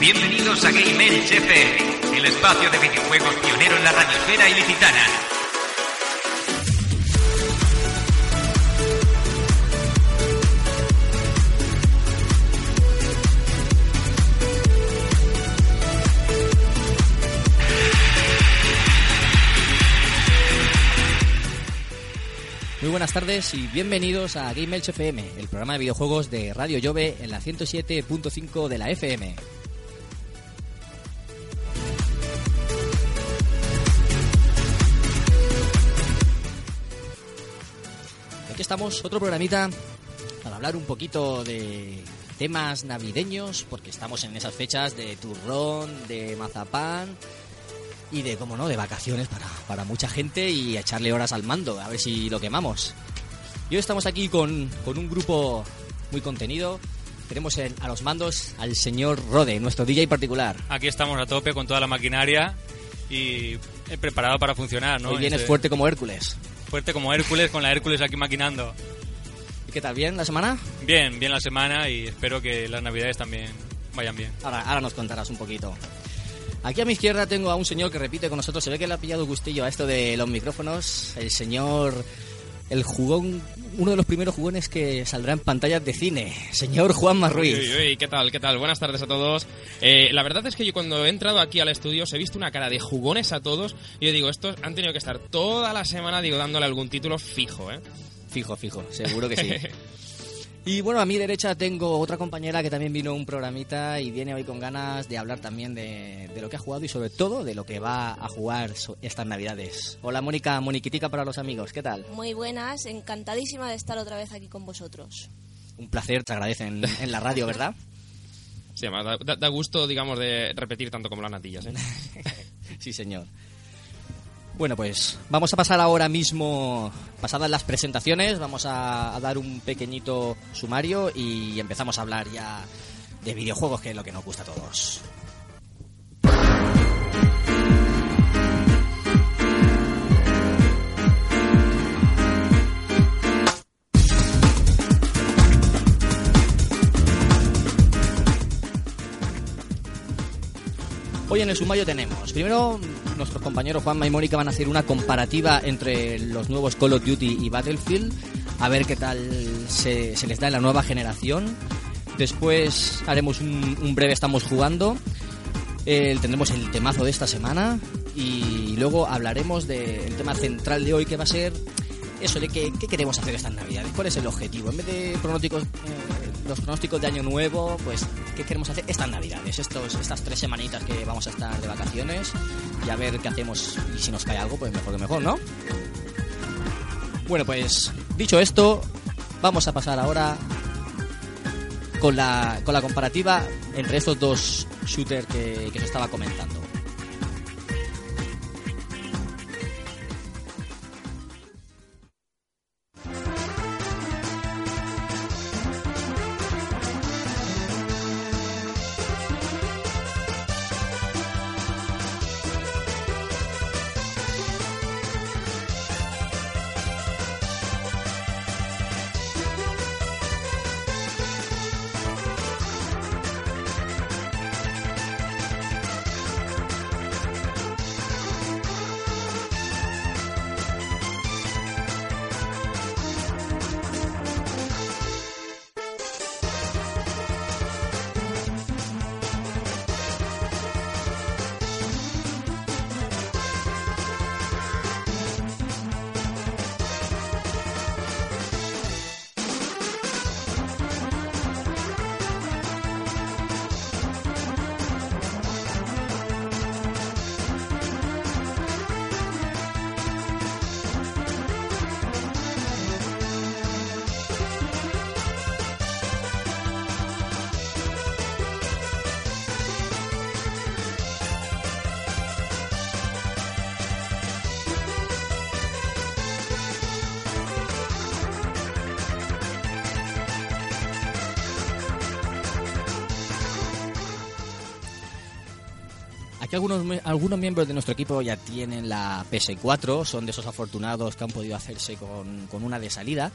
Bienvenidos a Game FM, el espacio de videojuegos pionero en la radiosfera ilicitana. Muy buenas tardes y bienvenidos a Game FM, el programa de videojuegos de Radio Llove en la 107.5 de la FM. Estamos, otro programita para hablar un poquito de temas navideños, porque estamos en esas fechas de turrón, de mazapán y de, como no, de vacaciones para, para mucha gente y echarle horas al mando, a ver si lo quemamos. Y hoy estamos aquí con, con un grupo muy contenido. Tenemos en- a los mandos al señor Rode, nuestro DJ particular. Aquí estamos a tope con toda la maquinaria y preparado para funcionar, ¿no? Hoy vienes Este- fuerte como Hércules. Fuerte como Hércules, con la Hércules aquí maquinando. ¿Y qué tal? ¿Bien la semana? Bien, bien la semana y espero que las navidades también vayan bien. Ahora, ahora nos contarás un poquito. Aquí a mi izquierda tengo a un señor que repite con nosotros. Se ve que le ha pillado gustillo a esto de los micrófonos. El señor. El jugón. Uno de los primeros jugones que saldrá en pantallas de cine. Señor Juan Ruiz. Uy, uy, uy, ¿qué tal? ¿Qué tal? Buenas tardes a todos. Eh, la verdad es que yo cuando he entrado aquí al estudio os he visto una cara de jugones a todos y yo digo, estos han tenido que estar toda la semana digo dándole algún título fijo, ¿eh? Fijo, fijo, seguro que sí. Y bueno, a mi derecha tengo otra compañera que también vino un programita y viene hoy con ganas de hablar también de, de lo que ha jugado y sobre todo de lo que va a jugar estas navidades. Hola Mónica, Moniquitica para los amigos, ¿qué tal? Muy buenas, encantadísima de estar otra vez aquí con vosotros. Un placer, te agradecen en la radio, ¿verdad? Sí, además da, da- da gusto, digamos, de repetir tanto como las natillas, ¿eh? Sí, señor. Bueno, pues vamos a pasar ahora mismo, pasadas las presentaciones, vamos a, dar un pequeñito sumario y empezamos a hablar ya de videojuegos, que es lo que nos gusta a todos. Hoy en el sumario tenemos, primero, nuestros compañeros Juanma y Mónica van a hacer una comparativa entre los nuevos Call of Duty y Battlefield, a ver qué tal se, les da en la nueva generación. Después haremos un, breve Estamos jugando, tendremos el temazo de esta semana y luego hablaremos del tema central de hoy que va a ser eso de qué queremos hacer estas navidades, cuál es el objetivo. En vez de pronósticos, eh, los pronósticos de año nuevo, pues qué queremos hacer estas navidades, estos, estas tres semanitas que vamos a estar de vacaciones y a ver qué hacemos y si nos cae algo, pues mejor que mejor, ¿no? Bueno, pues dicho esto, vamos a pasar ahora con la, con la comparativa entre estos dos shooters que, que se estaba comentando. Aquí algunos, algunos miembros de nuestro equipo ya tienen la PS4, son de esos afortunados que han podido hacerse con, con una de salida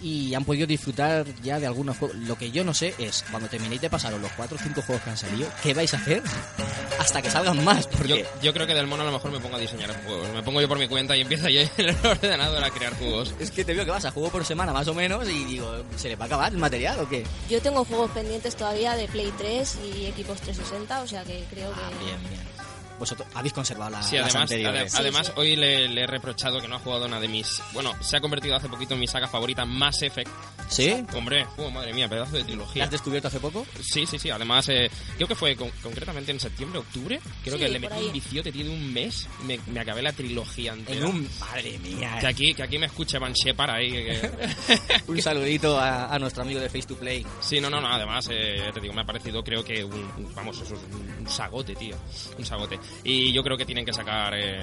y han podido disfrutar ya de algunos juegos. Lo que yo no sé es, cuando terminéis de pasaros los 4 o 5 juegos que han salido, ¿qué vais a hacer hasta que salgan más? Yo, Porque yo creo que del mono a lo mejor me pongo a diseñar juegos. Me pongo yo por mi cuenta y empiezo yo en el ordenador a crear juegos. es que te veo que vas a juego por semana más o menos y digo, ¿se le va a acabar el material o qué? Yo tengo juegos pendientes todavía de Play 3 y equipos 360, o sea que creo que... Ah, bien, bien. Vosotros habéis conservado la, Sí, las además, anteriores. ade- además Sí, sí. hoy le, le he reprochado que no ha jugado una de mis... Bueno, se ha convertido hace poquito en mi saga favorita, Mass Effect. ¿Sí? Hombre, oh, madre mía, pedazo de ¿La trilogía. has descubierto hace poco? Sí, sí, sí. Además, eh, creo que fue con- concretamente en septiembre, octubre. Creo Sí, que le metí un viciote, tiene un mes. Me, me acabé la trilogía entera. En un... Madre mía. Que aquí, que aquí me escuche Van Shepard ahí. que- que- Un saludito a, a nuestro amigo de Face to Play. Sí, no, no, no. Además, eh, te digo, me ha parecido, creo que un, un- vamos, eso es un, un sagote, tío, un sagote. Y yo creo que tienen que sacar eh,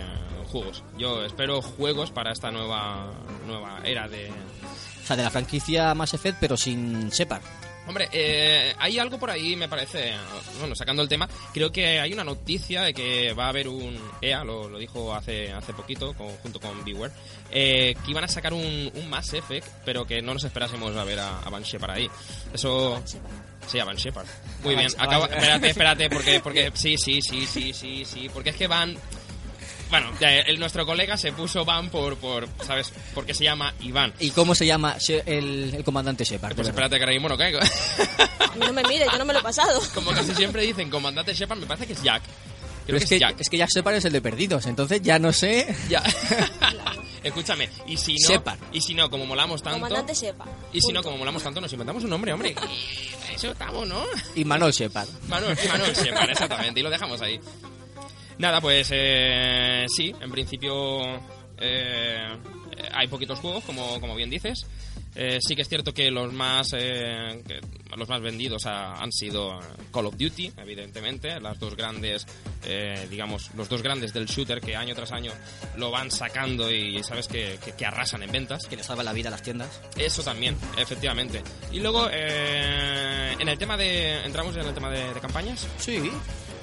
juegos. Yo espero juegos para esta nueva, nueva era de. De la franquicia Mass Effect, pero sin Shepard. Hombre, eh, hay algo por ahí, me parece, bueno, sacando el tema, creo que hay una noticia de que va a haber un EA, lo, lo dijo hace, hace poquito, con- junto con Beware, eh, que iban a sacar un, un Mass Effect, pero que no nos esperásemos a ver a, a Van Shepard ahí. Eso... Sí, a Van Shepard. Muy bien, acaba, espérate, espérate, porque, porque sí, sí, sí, sí, sí, sí, porque es que Van... Bueno, ya, el, nuestro colega se puso Van por, por, ¿sabes? Porque se llama Iván. ¿Y cómo se llama el, el comandante Shepard? Pues espérate que ahora mismo no caigo. A mí no me mire, yo no me lo he pasado. Como casi siempre dicen, comandante Shepard, me parece que es Jack. Pero Creo es que que, es Jack. es que Jack Shepard es el de Perdidos, entonces ya no sé... Ya. Escúchame, y si no, Shepard. y si no, como molamos tanto, Comandante sepa. y si no, como molamos tanto, nos inventamos un nombre, hombre. Y Eso estamos, ¿no? Y Manuel Shepard. Manuel, Manuel Shepard, exactamente, y lo dejamos ahí. Nada, pues eh, sí, en principio eh, hay poquitos juegos, como, como bien dices. Eh, sí que es cierto que los más eh, que los más vendidos ha- han sido Call of Duty, evidentemente, las dos grandes, eh, digamos, los dos grandes del shooter que año tras año lo van sacando y sabes que, que- que arrasan en ventas. Que le salva la vida a las tiendas. Eso también, efectivamente. Y luego, eh, en el tema de. ¿Entramos en el tema de, de campañas? Sí.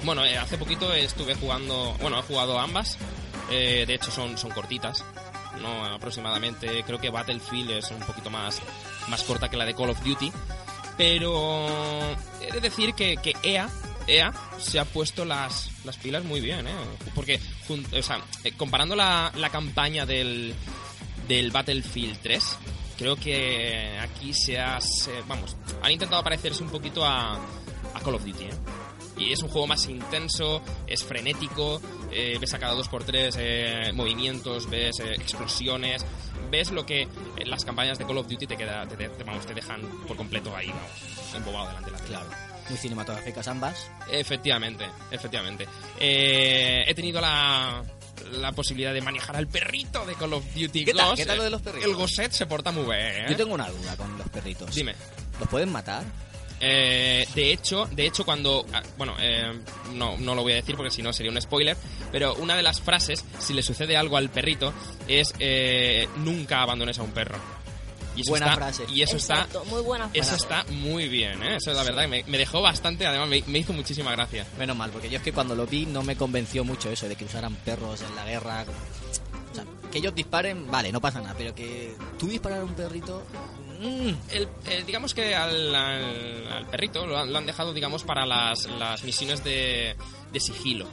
Bueno, eh, hace poquito estuve jugando. Bueno, he jugado ambas. Eh, de hecho, son, son cortitas. No, aproximadamente. Creo que Battlefield es un poquito más, más corta que la de Call of Duty. Pero. He de decir que, EA. EA se ha puesto las, las pilas muy bien, ¿eh? Porque, o sea, eh, comparando la, la campaña del, del Battlefield 3, creo que aquí se ha. vamos, han intentado parecerse un poquito a, a Call of Duty, ¿eh? Y es un juego más intenso, es frenético, eh, ves a cada 2x3 eh, movimientos, ves eh, explosiones, ves lo que en las campañas de Call of Duty te, queda, te, te- vamos, te dejan por completo ahí, vamos, embobado delante de la tele. Claro. Muy cinematográficas ambas. Efectivamente, efectivamente. Eh, he tenido la, la posibilidad de manejar al perrito de Call of Duty ¿Qué tal? Ghost. ¿Qué tal lo de los perritos? El Gosset se porta muy bien, ¿eh? Yo tengo una duda con los perritos. Dime. ¿Los pueden matar? Eh, de hecho, de hecho cuando ah, bueno, eh, no no lo voy a decir porque si no sería un spoiler, pero una de las frases si le sucede algo al perrito es eh, nunca abandones a un perro. Y eso Buena está, frase. Y eso Exacto, muy buena está eso frase. está muy bien, ¿eh? Eso la verdad me, me dejó bastante, además me, me hizo muchísima gracia. Menos mal, porque yo es que cuando lo vi no me convenció mucho eso de que usaran perros en la guerra. O sea, que ellos disparen, vale, no pasa nada, pero que tú disparar a un perrito. Mm, El, el- digamos que al, al- al perrito lo han, lo han dejado, digamos, para las, las misiones de, de sigilo.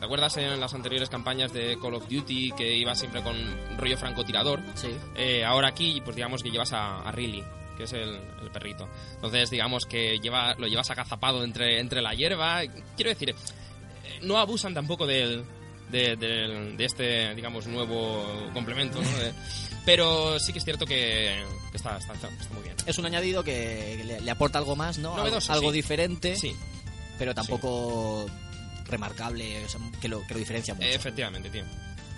¿Te acuerdas en las anteriores campañas de Call of Duty que iba siempre con rollo francotirador? sí. Eh, ahora aquí, pues digamos que llevas a, a Riley, que es el, el perrito. Entonces, digamos que lleva, lo llevas agazapado entre, entre la hierba. Quiero decir, eh, no abusan tampoco del, de, del- de este, digamos, nuevo complemento, ¿no? De- pero sí que es cierto que, que está, está, está- está muy bien. Es un añadido que le, le aporta algo más, ¿no? Algo- Novedoso, algo sí. diferente, Sí, pero tampoco remarcable, o sea, que, lo, que lo diferencia mucho. efectivamente, tío.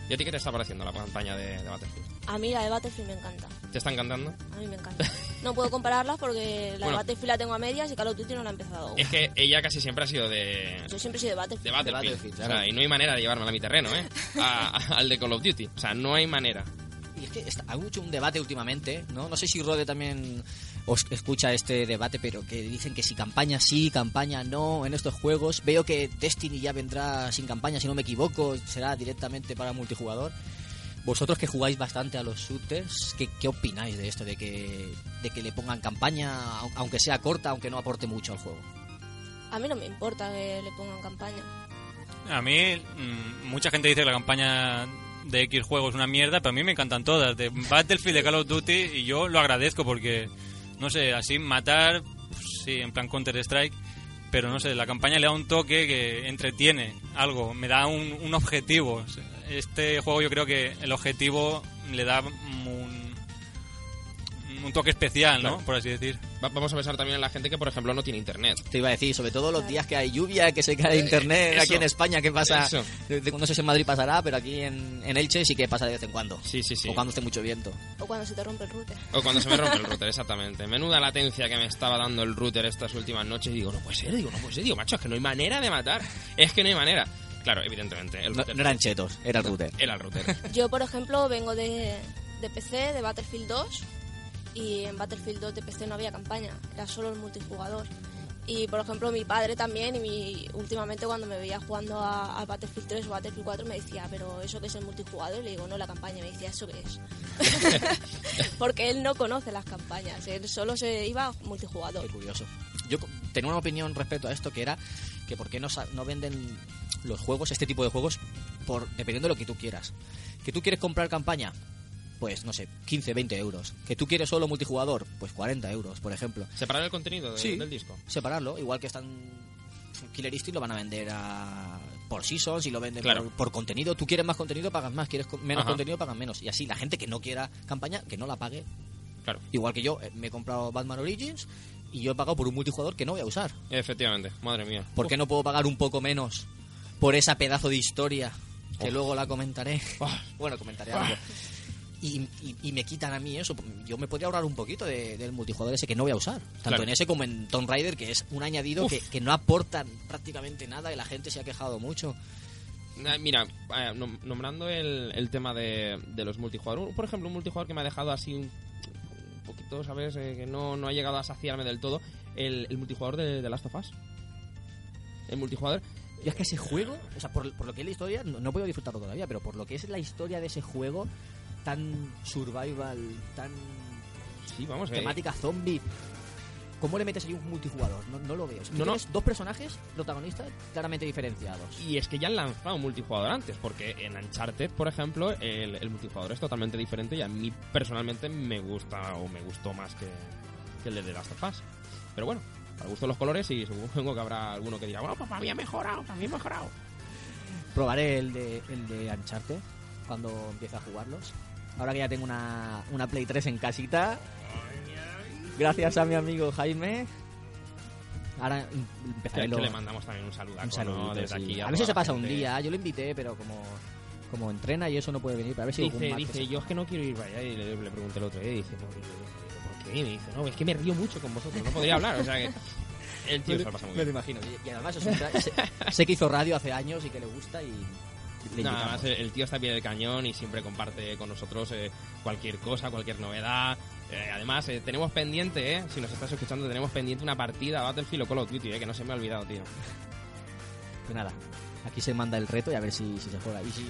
¿Y a ti qué te está pareciendo la campaña de, de Battlefield? A mí la de Battlefield me encanta. ¿Te está encantando? A mí me encanta. No puedo compararlas porque la Bueno. de Battlefield la tengo a medias y Call of Duty no la he empezado. Es que ella casi siempre ha sido de, Yo siempre he sido de Battlefield. de Battlefield. Battlefield, O sea, claro. y no hay manera de llevármela a mi terreno, ¿eh? A- a- al de Call of Duty. O sea, no hay manera. y es que está, hay mucho un debate últimamente, ¿no? No sé si Rode también os escucha este debate, pero que dicen que si campaña sí, campaña no en estos juegos. Veo que Destiny ya vendrá sin campaña, si no me equivoco, será directamente para multijugador. Vosotros que jugáis bastante a los shooters, ¿qué, qué opináis de esto? De que, de que le pongan campaña, au- aunque sea corta, aunque no aporte mucho al juego. A mí no me importa que le pongan campaña. A mí, mm, mucha gente dice que la campaña de X juego es una mierda, pero a mí me encantan todas. De Battlefield, de Call of Duty, y yo lo agradezco porque, no sé, así matar, pues, sí, en plan Counter-Strike, pero no sé, la campaña le da un toque que entretiene algo, me da un, un objetivo. Este juego yo creo que el objetivo le da un, un toque especial, ¿no? Claro. Por así decir. Va- Vamos a pensar también en la gente que, por ejemplo, no tiene internet. Te iba a decir, sobre todo los días que hay lluvia, que se cae internet eso. aquí en España, ¿qué pasa? Eso. No sé si en Madrid pasará, pero aquí en, en Elche sí que pasa de vez en cuando. Sí, sí, sí. O cuando esté mucho viento. O cuando se te rompe el router. O cuando se me rompe el router, exactamente. Menuda latencia que me estaba dando el router estas últimas noches. Y digo, no puede ser, digo, no puede ser, digo, macho, es que no hay manera de matar. Es que no hay manera. Claro, evidentemente, el No, router. no eran chetos, era el router. Era el router. Yo, por ejemplo, vengo de, de PC, de Battlefield 2, y en Battlefield 2 de PC no había campaña, era solo el multijugador. Y, por ejemplo, mi padre también, y mi, últimamente cuando me veía jugando a, a Battlefield 3 o Battlefield 4, me decía, pero ¿eso qué es el multijugador? Y le digo, no, la campaña. Y me decía, ¿eso qué es? Porque él no conoce las campañas, él solo se iba multijugador. Qué curioso. Yo tenía una opinión respecto a esto que era que por qué no, no venden los juegos, este tipo de juegos, por dependiendo de lo que tú quieras. Que tú quieres comprar campaña, pues no sé, 15, 20 euros. Que tú quieres solo multijugador, pues 40 euros, por ejemplo. Separar el contenido de- Sí. del disco. Separarlo, igual que están Killer Instinct lo van a vender a, por seasons y lo venden Claro. por, por contenido. Tú quieres más contenido, pagas más. Quieres menos Ajá. contenido, pagas menos. Y así la gente que no quiera campaña, que no la pague. Claro, Igual que yo, eh, me he comprado Batman Origins y yo he pagado por un multijugador que no voy a usar. efectivamente. Madre mía. ¿Por qué no puedo pagar un poco menos por esa pedazo de historia que luego la comentaré? Oh. bueno, comentaré algo. Y, y- y me quitan a mí eso. Yo me podría ahorrar un poquito de- del multijugador ese que no voy a usar. Tanto Claro. en ese como en Tomb Raider, que es un añadido que, que no aportan prácticamente nada y la gente se ha quejado mucho. Eh, Mira, eh, nom- nombrando el, el tema de, de los multijugadores, por ejemplo, un multijugador que me ha dejado así poquito, ¿sabes? Eh, que no, no ha llegado a saciarme del todo, el, el multijugador de, de Last of Us. El multijugador, Y es que ese juego, o sea, por, por lo que es la historia, no, no puedo disfrutarlo todavía, pero por lo que es la historia de ese juego, tan survival, tan sí, vamos, eh, temática zombie. ¿Cómo le metes ahí un multijugador? No, no lo veo. Sea, tú No, no. tienes dos personajes protagonistas claramente diferenciados. Y es que ya han lanzado un multijugador antes, porque en Uncharted, por ejemplo, el, el multijugador es totalmente diferente y a mí personalmente me gusta o me gustó más que, que el de The Last of Us. Pero bueno, para gusto los colores y supongo que habrá alguno que diga, bueno, pues para mí ha mejorado, para mí ha mejorado. Probaré el de, el de Uncharted cuando empiece a jugarlos. Ahora que ya tengo una, una Play 3 en casita. Gracias a mi amigo Jaime. Ahora em- empezaré Que lo- le mandamos también un saludo un desde sí. aquí. A ver si se pasa un día. Yo lo invité, pero como, como entrena y eso no puede venir. Pero a ver si Dice, dice, yo es que no quiero ir para allá y le, le pregunté el otro día y dice, ¿por qué? Y me dice, no, es que me río mucho con vosotros, no podría hablar, o sea que el tío se lo pasa muy Me lo bien. imagino. Y, y además es un sé, sé que hizo radio hace años y que le gusta y le No, invitamos. además el, el tío está bien del cañón y siempre comparte con nosotros eh, cualquier cosa, cualquier novedad. Eh, además, eh, tenemos pendiente, eh, si nos estás escuchando, tenemos pendiente una partida Battlefield o Call of Duty, eh, que no se me ha olvidado, tío. Pues nada, aquí se manda el reto y a ver si, si se juega. Y si,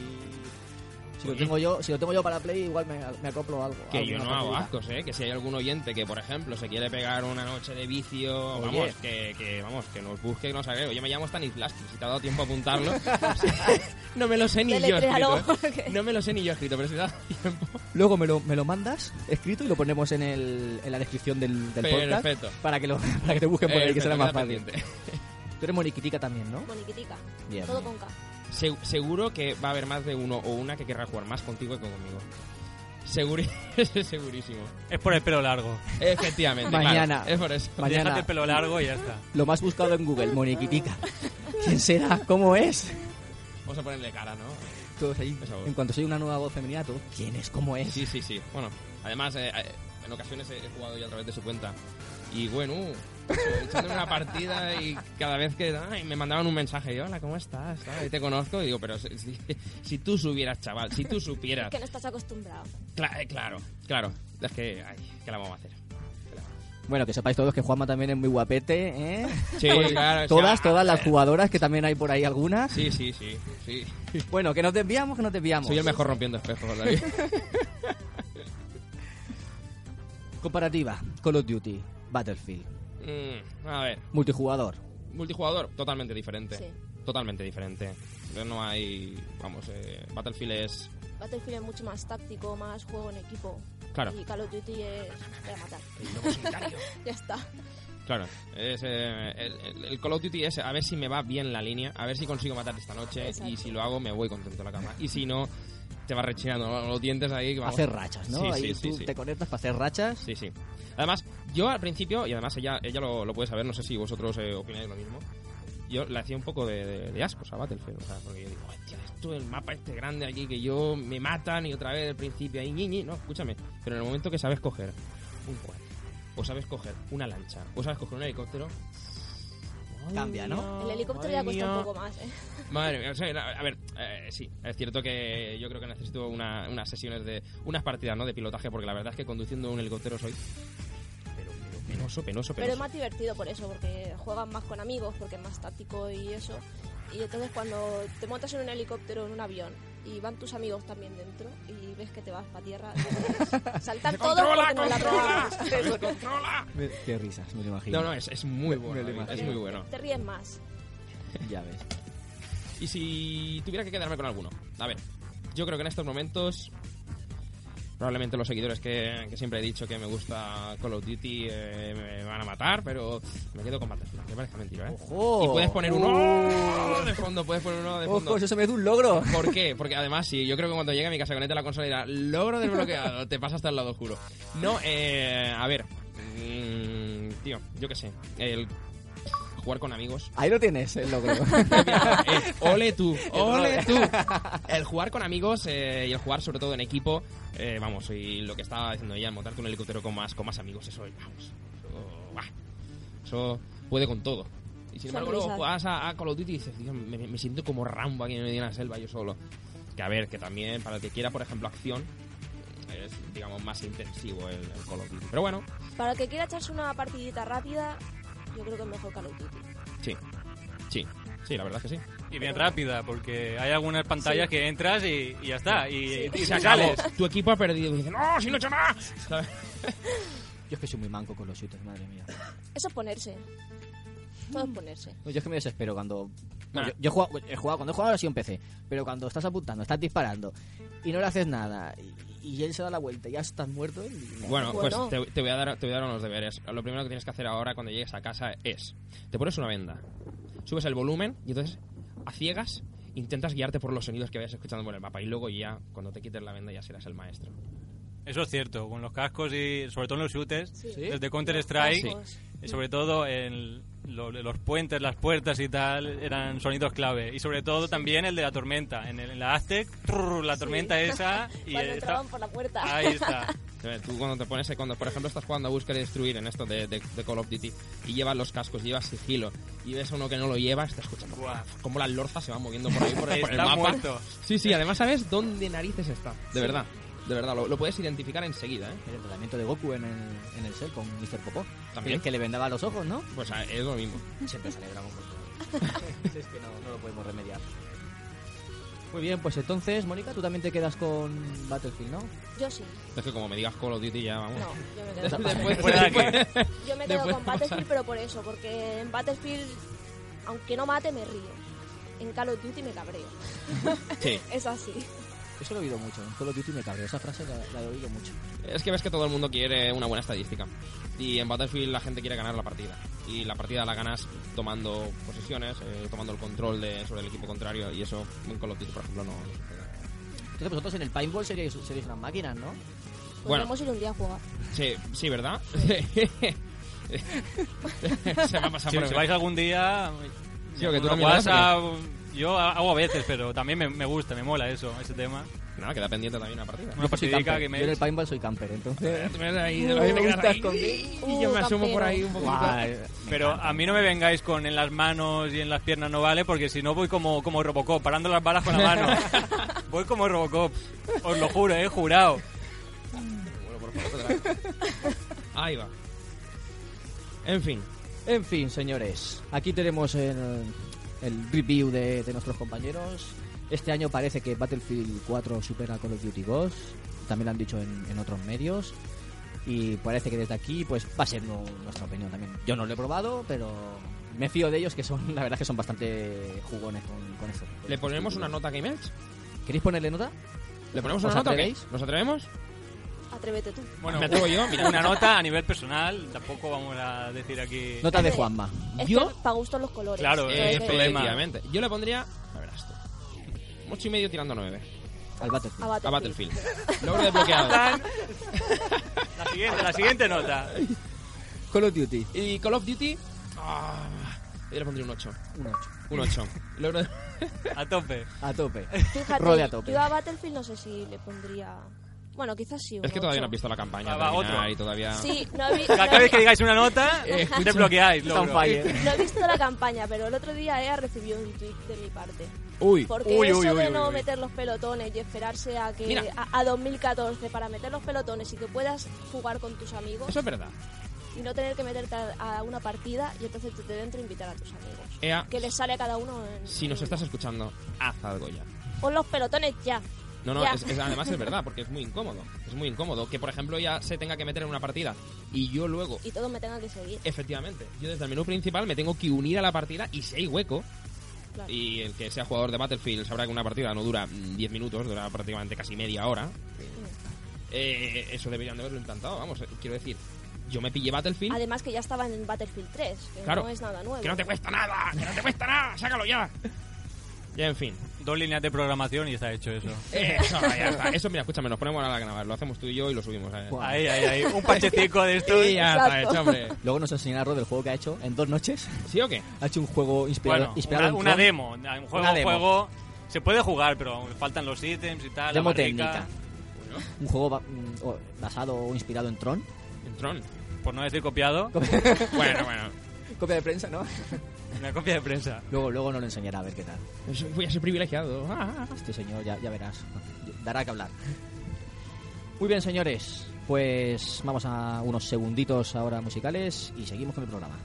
si lo tengo yo, si lo tengo yo para Play, igual me, me acoplo algo. Que yo no hago ascos, ¿eh? Que si hay algún oyente que, por ejemplo, se quiere pegar una noche de vicio, Oye. vamos, que, que, vamos, que nos busque, que nos agrego. Yo me llamo Stanislavski, si te ha dado tiempo a apuntarlo. no me lo sé ni yo escrito, ¿eh? No me lo sé ni yo escrito, pero si te ha dado tiempo. Luego me lo, me lo mandas escrito y lo ponemos en, el, en la descripción del, del podcast Perfecto. para que, lo, para que te busquen por ahí, que será más fácil. Tú eres moniquitica también, ¿no? Moniquitica. Bien, Todo con K. Se- seguro que va a haber más de uno o una que querrá jugar más contigo que conmigo. Seguri segurísimo. Es por el pelo largo. Efectivamente. Mañana. claro, es por eso. Mañana. Déjate el pelo largo y ya está. Lo más buscado en Google, moniquitica. ¿Quién será? ¿Cómo es? Vamos a ponerle cara, ¿no? Todos ahí. En cuanto soy una nueva voz femenina, todos, ¿quién es? ¿Cómo es? Sí, sí, sí. Bueno, además, eh, eh, en ocasiones he he jugado ya a través de su cuenta. Y bueno, echando una partida y cada vez que ay, me mandaban un mensaje, yo, hola, ¿cómo estás? ¿Sabes? Te conozco y digo, pero si, si- si tú supieras, chaval, si tú supieras. Que no estás acostumbrado. Cla- eh, claro, claro, es que, ay, ¿qué la vamos a hacer? Bueno, que sepáis todos que Juanma también es muy guapete, ¿eh? Sí, claro. Todas, todas las jugadoras, que también hay por ahí algunas. Sí, sí, sí, sí. Bueno, que nos desviamos, que nos desviamos. Soy el mejor rompiendo espejos, David. Comparativa, Call of Duty, Battlefield, Mm, a ver, multijugador. multijugador, totalmente diferente. Sí. Totalmente diferente. No hay, vamos, eh, Battlefield es... Battlefield es mucho más táctico, más juego en equipo. Claro. Y Call of Duty es de matar. ya está. Claro, es, eh, el, el- el Call of Duty es a ver si me va bien la línea, a ver si consigo matar esta noche Exacto. y si lo hago me voy contento a la cama. Y si no, te vas rechinando los dientes ahí. que vamos. Hacer rachas, ¿no? Sí, ahí sí, sí, tú sí. te conectas para hacer rachas. Sí, sí. Además, yo al principio, y además ella, ella lo, lo puede saber, no sé si vosotros eh, opináis lo mismo, yo le hacía un poco de, de, de ascos a Battlefield, o sea, porque yo digo, hostia, esto, el mapa este grande aquí, que yo me matan y otra vez al principio ahí, ñi, ñi". no, escúchame, pero en el momento que sabes coger un cuadro, o sabes coger una lancha, o sabes coger un helicóptero... Cambia, ¿no? El helicóptero ya cuesta un poco más, ¿eh? Madre mía, o sea, a ver, eh, sí, es cierto que yo creo que necesito una- unas sesiones de. unas partidas, ¿no? De pilotaje, porque la verdad es que conduciendo un helicóptero soy. Pero, pero penoso, penoso, Pero es penoso. más divertido por eso, porque juegan más con amigos, porque es más táctico y eso. Y entonces cuando te montas en un helicóptero, en un avión, y van tus amigos también dentro, y ves que te vas para tierra, saltar todos porque no la controla! Qué risas, me lo imagino. No, no, es, es muy bueno. Me lo es muy bueno. Te ríes más. Ya ves. Y si tuviera que quedarme con alguno, a ver, yo creo que en estos momentos. Probablemente los seguidores que, que siempre he dicho que me gusta Call of Duty eh, me van a matar, pero me quedo con Battlefield, que parezca mentira, ¿eh? ¡Ojo! Y puedes poner ¡Oh! uno de fondo, puedes poner uno de fondo. ¡Ojo, eso se me hace un logro! ¿Por qué? Porque además, sí, yo creo que cuando llegue a mi casa conecte la consola y dirá, logro desbloqueado, te pasa hasta el lado oscuro. No, eh, a ver, mm, tío, yo qué sé, el jugar con amigos. Ahí lo tienes, el logro. Eh, ole tú, ole tú. El jugar con amigos eh, y el jugar sobre todo en equipo, eh, vamos, y lo que estaba diciendo ella, montarte un helicóptero con más, con más amigos, eso, vamos, eso, buah, eso puede con todo. Y sin embargo, luego juegas a, a Call of Duty y dices, "Tío, me, me siento como Rambo aquí en medio de la selva yo solo. Que a ver, que también para el que quiera, por ejemplo, acción, es, digamos, más intensivo el, el Call of Duty. Pero bueno, Para el que quiera echarse una partidita rápida, yo creo que es mejor Call of Duty. sí, sí, sí, la verdad es que sí. Y bien rápida, porque hay algunas pantallas que entras y, y ya está. Y, Sí. y Y se sales. Tu equipo ha perdido. Y dicen, ¡No, si no he hecho nada! ¿Sabes? Yo es que soy muy manco con los shooters, madre mía. Eso es ponerse. Todo es ponerse. Yo es que me desespero cuando... Nah. Yo, yo he, jugado, he jugado- cuando he jugado así en PC, pero cuando estás apuntando, estás disparando y no le haces nada y, y él se da la vuelta y ya estás muerto... y- Bueno, pues Bueno. te, te voy a dar, te voy a dar unos deberes. Lo primero que tienes que hacer ahora cuando llegues a casa es... Te pones una venda, subes el volumen y entonces, a ciegas, intentas guiarte por los sonidos que vayas escuchando por el mapa. Y luego ya, cuando te quites la venda, ya serás el maestro. Eso es cierto, con los cascos y sobre todo en los shooters, Sí. desde Counter Strike, Cascos. y sobre todo en lo- los puentes, las puertas y tal, eran sonidos clave. Y sobre todo también el de la tormenta. En, el- en la Aztec, trrr, la tormenta esa. Y Cuando está- por la puerta. ahí está. Tú cuando te pones, cuando por ejemplo estás jugando a buscar y destruir en esto de, de- de Call of Duty y llevas los cascos, llevas sigilo y ves a uno que no lo lleva, estás escuchando Buah. cómo las lorzas se van moviendo por ahí por, el- por el mapa. muerto. Sí, sí, además sabes dónde narices está. De verdad, de verdad, lo, lo puedes identificar enseguguida, ¿eh? El entrenamiento de Goku en el, en el cel con Mr. Popó. También. Que le vendaba los ojos, ¿no? Pues ah, es lo mismo. Siempre sale Dragon Ball. es que no, no lo podemos remediar. Muy bien, pues entonces, Mónica, tú también te quedas con Battlefield, ¿no? Yo sí. Es que como me digas Call of Duty ya vamos. No, yo me quedo con Después- Fuera de aquí. después- Yo me quedo Después con. Battlefield, pero por eso, porque en Battlefield, aunque no mate, me río. En Call of Duty me cabreo. Sí. Es así. Eso lo he oído mucho. En Call of Duty me cabreo. Esa frase la, la he oído mucho. Es que ves que todo el mundo quiere una buena estadística. Y en Battlefield la gente quiere ganar la partida. Y la partida la ganas tomando posiciones, eh, tomando el control de, sobre el equipo contrario. Y eso en Call of Duty, por ejemplo, no, no sucede. Entonces vosotros en el paintball seríais, seríais unas máquinas, ¿no? Bueno. Podríamos ir un día a jugar. Sí, sí, ¿verdad? Se me ha pasado Si, por si vais algún día, Sí, porque tú también vas, ¿o WhatsApp, Yo hago a veces, pero también me, me gusta, me mola eso, ese tema. Nada, queda pendiente también una partida. Una camper. que me... Yo en el paintball soy camper, entonces... Tú me ves ahí, de quedas ahí. Y yo me Uh, asumo por ahí un poquito. Me Pero encanta. a mí no me vengáis con en las manos y en las piernas no vale, porque si no voy como, como Robocop, parando las balas con la mano. voy como Robocop, os lo juro, he jurado. Bueno, por favor, te la- Ahí va. En fin. En fin, señores, aquí tenemos el, el review de, de nuestros compañeros. Este año parece que Battlefield 4 supera Call of Duty Ghost, también lo han dicho en, en otros medios. Y parece que desde aquí pues va a ser nu- nuestra opinión también. Yo no lo he probado, pero me fío de ellos que son, la verdad que son bastante jugones con, con esto. ¿Le ponemos una nota a Game Edge? ¿Queréis ponerle nota? ¿Le ponemos ¿Os una nota? ¿Nos atrevemos? Atrévete tú. Bueno, Me atrevo yo, mira. una nota a nivel personal, tampoco vamos a decir aquí... Nota de Juanma. Es Yo- que para gustos los colores. Claro, eh, eh, el problema. Efectivamente. Yo le pondría... A verás tú. Ocho y medio tirando nueve. Al Battlefield. a A Battlefield. Battlefield. Logro desbloqueado. La siguiente, la siguiente nota. Call of Duty. y Call of Duty... ah, yo le pondría un 8. Un 8. Un 8. Logro de- A tope. A tope. Fíjate, Rode a tope. yo a Battlefield no sé si le pondría... Bueno, quizás sí. un Es que todavía no ocho. has visto la campaña Va, va, terminar otro. y todavía... Sí, no he, vi- no Cada he- vez que digáis una nota, Eh, desbloqueáis. Está on logro. fire. no he visto la campaña, pero el otro día EA recibió un tweet de mi parte. Uy. Porque Uy, eso uy, uy, de uy, no uy. meter los pelotones y esperarse a que Mira. a, a 2014 para meter los pelotones y que puedas jugar con tus amigos Eso es verdad. y no tener que meterte a, a una partida y entonces te, te dentro invitar a tus amigos. Ea, Que les sale a cada uno en, si nos en- estás escuchando, haz algo ya. Pon los pelotones ya. No, no, es, es- además es verdad, porque es muy incómodo. Es muy incómodo que, por ejemplo, ya se tenga que meter en una partida y yo luego, Y todos me tengan que seguir. efectivamente, yo desde el menú principal me tengo que unir a la partida y si hay hueco, Claro. y el que sea jugador de Battlefield sabrá que una partida no dura mm, 10 minutos, dura prácticamente casi media hora. Eh, eso deberían de haberlo implantado, vamos, eh, quiero decir, yo me pillé Battlefield, Además que ya estaba en Battlefield 3, que Claro. no es nada nuevo. que no te cuesta nada, que no te cuesta nada, sácalo ya. Ya, en fin. Dos líneas de programación y está hecho eso. Eso, ya está. Eso, mira, escúchame, nos ponemos ahora a grabar, lo hacemos tú y yo y lo subimos. eh. Ahí, ahí, ahí. Un pachecico de esto. Y ya está Exacto. hecho, hombre. Luego nos enseñará Rod el juego que ha hecho en dos noches. ¿Sí o qué? Ha hecho un juego inspirado, Bueno, inspirado una, en una Tron. demo. Un juego, Una demo. juego. Se puede jugar, pero faltan los ítems y tal. Demo la barrica. técnica. Un juego ba- mm, o- basado o inspirado en Tron. En Tron. Por no decir copiado. Bueno, bueno. Copia de prensa, ¿no? Una copia de prensa. Luego, luego nos lo enseñará a ver qué tal. Eso- Voy a ser privilegiado. Ah. Este señor ya, ya verás. Dará que hablar. Muy bien, señores. Pues vamos a unos segunditos ahora musicales y seguimos con el programa.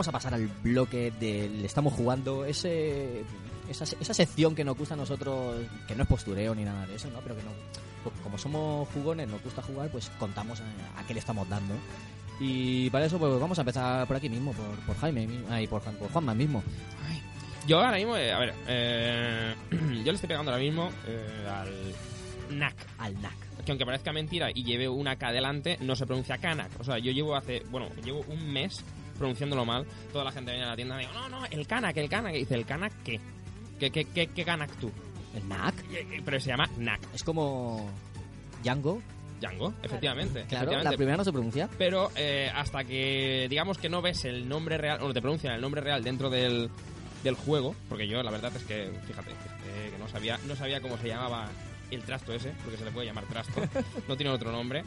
Vamos a pasar al bloque del estamos jugando ese esa, esa sección que nos gusta a nosotros, que no es postureo ni nada de eso, ¿no? Pero que no, pues como somos jugones, nos gusta jugar, pues contamos a, a qué le estamos dando. Y para eso, pues vamos a empezar por aquí mismo, por, por Jaime, y por, Juan- por Juanma mismo. Yo ahora mismo, eh, a ver, eh, yo le estoy pegando ahora mismo eh, al NAC. Al NAC. Que aunque parezca mentira y lleve una K adelante, no se pronuncia Kanak. O sea, yo llevo hace, bueno, llevo un mes pronunciándolo mal. Toda la gente viene a la tienda y digo, no, no, el Kanak, el Kanak. Y dice, ¿el Kanak qué? ¿Qué, qué, qué, qué Kanak tú? ¿El y- Pero se llama NAC. Es como Django. Django, efectivamente. Claro, efectivamente. la primera no se pronuncia. Pero eh, hasta que digamos que no ves el nombre real, o no te pronuncian el nombre real dentro del, del juego, porque yo la verdad es que, fíjate, eh, que no sabía, no sabía cómo se llamaba el trasto ese, porque se le puede llamar trasto, no tiene otro nombre.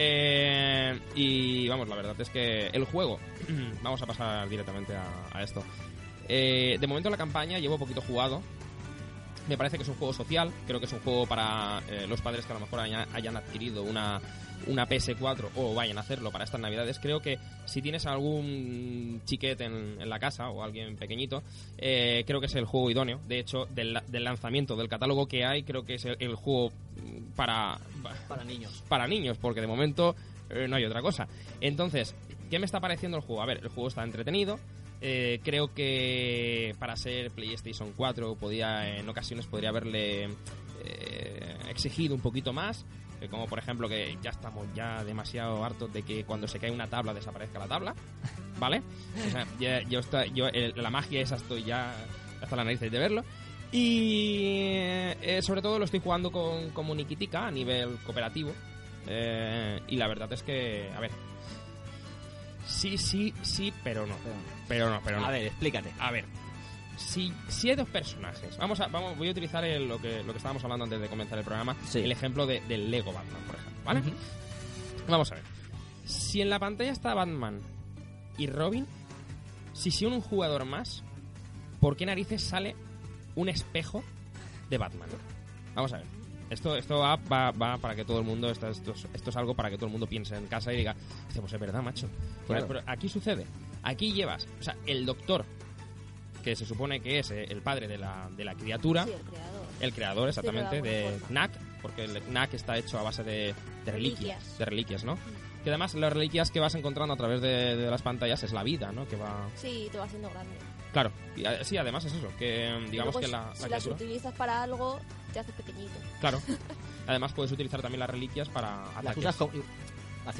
Eh, y vamos, la verdad es que el juego, vamos a pasar directamente a, esto. Eh, de momento la campaña llevo poquito jugado, me parece que es un juego social, creo que es un juego para eh, los padres que a lo mejor haya- hayan adquirido una, una PS4 o vayan a hacerlo para estas navidades. Creo que si tienes algún chiquete en, en la casa o alguien pequeñito, eh, creo que es el juego idóneo. De hecho, del, la- del lanzamiento, del catálogo que hay, creo que es el, el juego para, Para niños. para niños, porque de momento eh, no hay otra cosa. Entonces, ¿qué me está pareciendo el juego? A ver, el juego está entretenido. eh, creo que para ser PlayStation 4 podía, en ocasiones podría haberle eh, exigido un poquito más. Eh, como por ejemplo que ya estamos ya demasiado hartos de que cuando se cae una tabla desaparezca la tabla. ¿Vale? O sea, ya- yo, está- yo el- la magia esa estoy ya hasta la nariz de verlo. Y eh, sobre todo lo estoy jugando con, con Muniquitica a nivel cooperativo. Eh, y la verdad es que, a ver. Sí, sí, sí, pero no. Pero no, pero no. A ver, explícate. A ver. Si, si hay dos personajes, vamos a, vamos, voy a utilizar el- lo, que, lo que estábamos hablando antes de comenzar el programa, Sí. el ejemplo de, del Lego Batman, por ejemplo, ¿vale? Vamos a ver. Si en la pantalla está Batman y Robin, si son un jugador más, ¿por qué narices sale un espejo de Batman? Vamos a ver. Esto, esto va, va- va para que todo el mundo, esto, esto, es- esto es algo para que todo el mundo piense en casa y diga, "Hostia, pues es verdad, macho. Claro. pero aquí sucede. Aquí llevas, o sea, el doctor, que se supone que es eh, el padre de la, de la criatura, Sí, el creador. el creador exactamente Sí, de de. Knack, porque el Knack está hecho a base de, de reliquias, Reliquias. de reliquias, ¿no? Que además las reliquias que vas encontrando a través de, de las pantallas es la vida, ¿no? Que va... Sí, te va haciendo grande. Claro, y, sí, además es eso, que mm, digamos Luego, que la, la si las utilizas para algo, te haces pequeñito. Claro. Además puedes utilizar también las reliquias para Las ataques. usas como- hace-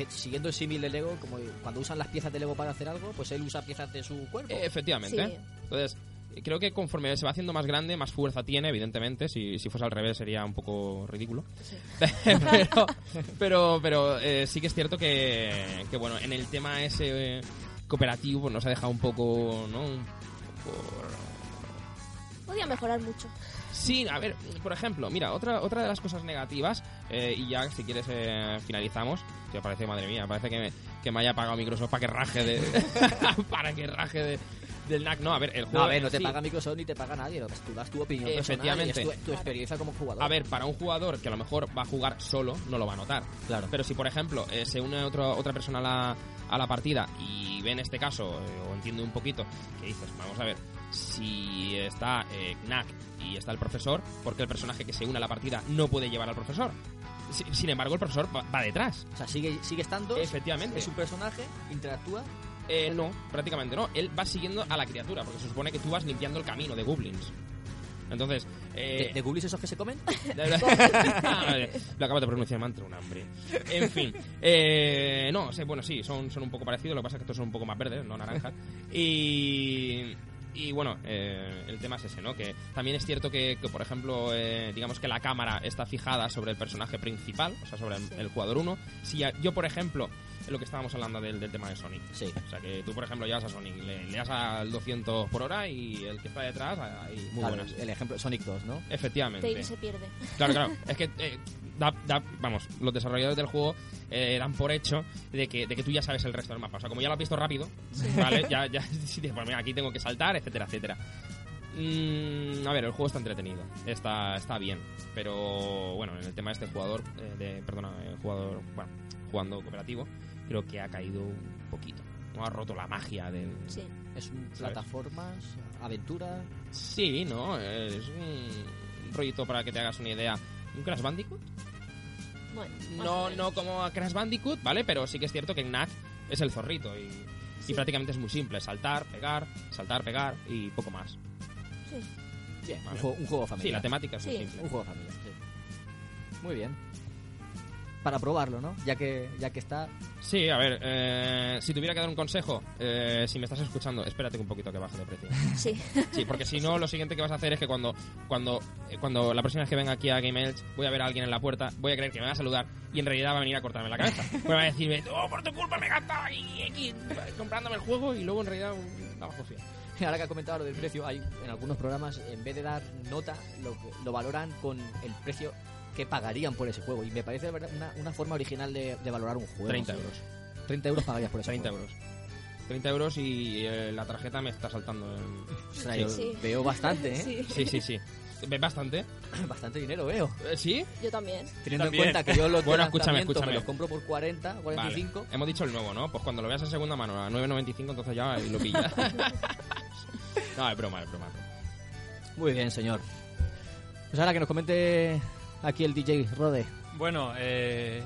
siguiendo el símil de Lego, como cuando usan las piezas de Lego para hacer algo, pues él usa piezas de su cuerpo. Eh, Efectivamente. Sí. Entonces, creo que conforme se va haciendo más grande, más fuerza tiene, evidentemente. Si, si fuese al revés sería un poco ridículo. Sí. pero pero, pero eh, sí que es cierto que, que, bueno, en el tema ese eh, cooperativo pues nos ha dejado un poco, ¿no? Un poco... Podía mejorar mucho. Sí, a ver, por ejemplo, mira, otra, otra de las cosas negativas, eh, y ya si quieres eh, finalizamos, que parece, madre mía, parece que me, que me haya pagado Microsoft para que raje de... para que raje de, del NAC. No, a ver, el juego... No, a ver, no te sí, paga Microsoft ni te paga nadie. pues Tú das tu opinión Efectivamente. personal y es tu, tu experiencia como jugador. A ver, para un jugador que a lo mejor va a jugar solo, no lo va a notar. claro. Pero si, por ejemplo, eh, se une otro, otra persona a la, a la partida y ve en este caso, eh, o entiende un poquito, que dices, vamos a ver, si está eh, Knack y está el profesor, ¿por qué el personaje que se une a la partida no puede llevar al profesor? Si- sin embargo, el profesor va, va detrás. O sea, sigue, sigue estando. Efectivamente. Es un personaje, interactúa. Eh, no, prácticamente no. Él va siguiendo a la criatura, porque se supone que tú vas limpiando el camino de goblins. Entonces, eh, ¿De, de ghoulies esos que se comen? Lo acabo de pronunciar, entrado un hambre. En fin. Eh, no, sé, bueno, sí, son, son un poco parecidos. Lo que pasa es que estos son un poco más verdes, no naranjas. Y. Y bueno, eh, el tema es ese, ¿no? Que también es cierto que, que, por ejemplo, eh, digamos que la cámara está fijada sobre el personaje principal, o sea, sobre el, Sí. el jugador 1. Si yo, por ejemplo, en lo que estábamos hablando del, del tema de Sonic, Sí. o sea, que tú, por ejemplo, llevas a Sonic, le, le das al 200 por hora y el que está detrás, ahí, muy Claro, buenas. el ejemplo Sonic 2, ¿no? Efectivamente. Tails se pierde. Claro, claro. Es que, eh, da- da- vamos, los desarrolladores del juego eh, dan por hecho de que, de que tú ya sabes el resto del mapa. O sea, como ya lo has visto rápido, ¿vale? Ya, ya, sí, pues mira, aquí tengo que saltar, etcétera, etcétera. Mm, a ver, el juego está entretenido, está, está bien, pero bueno, en el tema de este jugador, eh, de, perdona, el jugador, bueno, jugando cooperativo, creo que ha caído un poquito, no ha roto la magia del, Sí. Es un plataformas, aventura. Sí, ¿no? Es un rollito para que te hagas una idea. ¿Un Crash Bandicoot? Bueno, No, no como a Crash Bandicoot, ¿vale? Pero sí que es cierto que Knack es el zorrito y, y Sí. prácticamente es muy simple. Saltar, pegar, saltar, pegar y poco más. Sí. Bien, Vale. un, juego, un juego Sí, familiar. la temática es muy Sí. simple. Un juego familiar, sí. Muy bien. Para probarlo, ¿no? Ya que, ya que está. Sí, a ver, eh, si tuviera que dar un consejo, eh, si me estás escuchando, espérate un poquito que baje de precio. Sí. Sí, porque si no, lo siguiente que vas a hacer es que cuando cuando eh, cuando la próxima vez que venga aquí a Game Edge, voy a ver a alguien en la puerta, voy a creer que me va a saludar y en realidad va a venir a cortarme la cabeza. Pues va a decirme, oh, por tu culpa me he gastado aquí, aquí comprándome el juego y luego en realidad un bajo fiel. Ahora que ha comentado lo del precio, hay en algunos programas, en vez de dar nota, lo, lo valoran con el precio que pagarían por ese juego. Y me parece una, una forma original de, de valorar un juego. 30 euros. 30 euros pagarías por ese 30 juego. euros. 30 euros y eh, la tarjeta me está saltando. en- O sea, Sí, yo sí. Veo bastante, ¿eh? Sí. Sí, sí, sí. ¿Ves bastante? Bastante dinero veo. Eh, ¿Sí? Yo también. Teniendo También. en cuenta que yo los Bueno, escúchame, escúchame. me los compro por 40, 45. Vale. Hemos dicho el nuevo, ¿no? Pues cuando lo veas en segunda mano a 9.95, entonces ya lo pillas. no, es broma, es broma. es broma. Muy bien, señor. Pues ahora que nos comente aquí el DJ Rode. Bueno, eh,